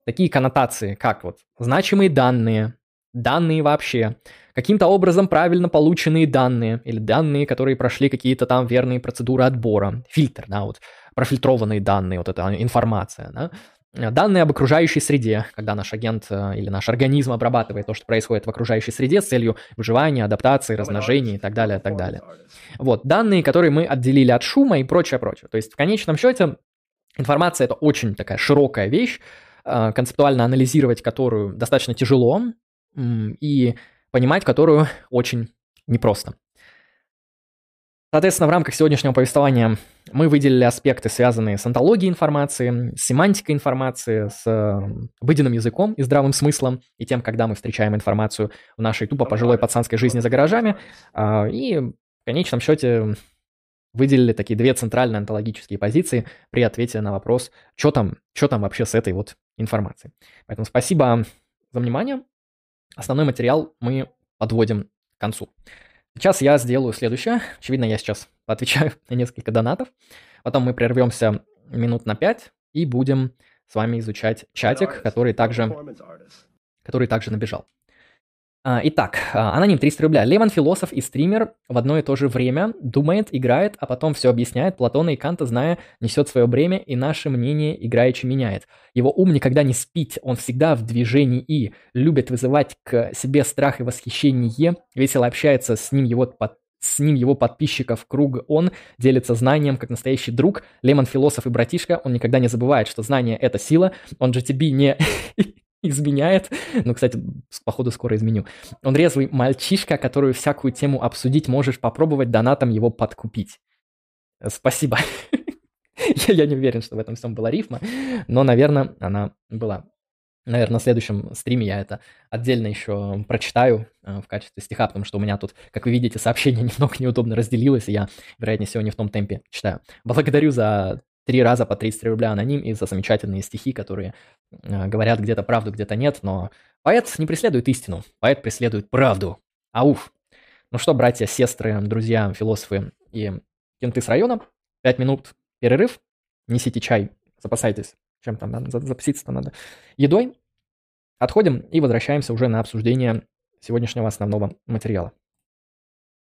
такие коннотации, как вот значимые данные, данные вообще, каким-то образом правильно полученные данные, или данные, которые прошли какие-то там верные процедуры отбора, фильтр, да, вот профильтрованные данные, вот эта информация, да, Данные об окружающей среде, когда наш агент э, или наш организм обрабатывает то, что происходит в окружающей среде с целью выживания, адаптации, размножения и так далее, и так далее. Вот, данные, которые мы отделили от шума и прочее, прочее. То есть в конечном счете информация это очень такая широкая вещь, э, концептуально анализировать которую достаточно тяжело, и понимать которую <laughs> очень непросто. Соответственно, в рамках сегодняшнего повествования мы выделили аспекты, связанные с антологией информации, с семантикой информации, с выделенным языком и здравым смыслом, и тем, когда мы встречаем информацию в нашей тупо пожилой пацанской жизни за гаражами. А, и в конечном счете выделили такие две центральные антологические позиции при ответе на вопрос, что там, что там вообще с этой вот информацией. Поэтому спасибо за внимание. Основной материал мы подводим к концу. Сейчас я сделаю следующее. Очевидно, я сейчас <laughs> отвечаю на несколько донатов. Потом мы прервемся минут на 5 и будем с вами изучать чатик, который также, который также набежал. А, итак, а, аноним 300 рубля. Леван философ и стример в одно и то же время думает, играет, а потом все объясняет. Платона и Канта, зная, несет свое бремя и наше мнение играючи меняет. Его ум никогда не спит, он всегда в движении и любит вызывать к себе страх и восхищение. Весело общается с ним его под с ним его подписчиков круг он делится знанием как настоящий друг. Лемон философ и братишка, он никогда не забывает, что знание — это сила. Он же тебе не <laughs> <laughs> изменяет. Ну, кстати, походу скоро изменю. Он резвый мальчишка, которую всякую тему обсудить можешь попробовать донатом его подкупить. Спасибо. <laughs> я, я не уверен, что в этом всем была рифма, но, наверное, она была. Наверное, на следующем стриме я это отдельно еще прочитаю э, в качестве стиха, потому что у меня тут, как вы видите, сообщение <laughs> немного неудобно разделилось, и я, вероятнее всего, не в том темпе читаю. Благодарю за три раза по 33 рубля аноним и за замечательные стихи, которые э, говорят где-то правду, где-то нет, но поэт не преследует истину, поэт преследует правду. Ауф. Ну что, братья, сестры, друзья, философы и кенты с района, пять минут перерыв, несите чай, запасайтесь, чем там надо, запаситься-то надо, едой, отходим и возвращаемся уже на обсуждение сегодняшнего основного материала.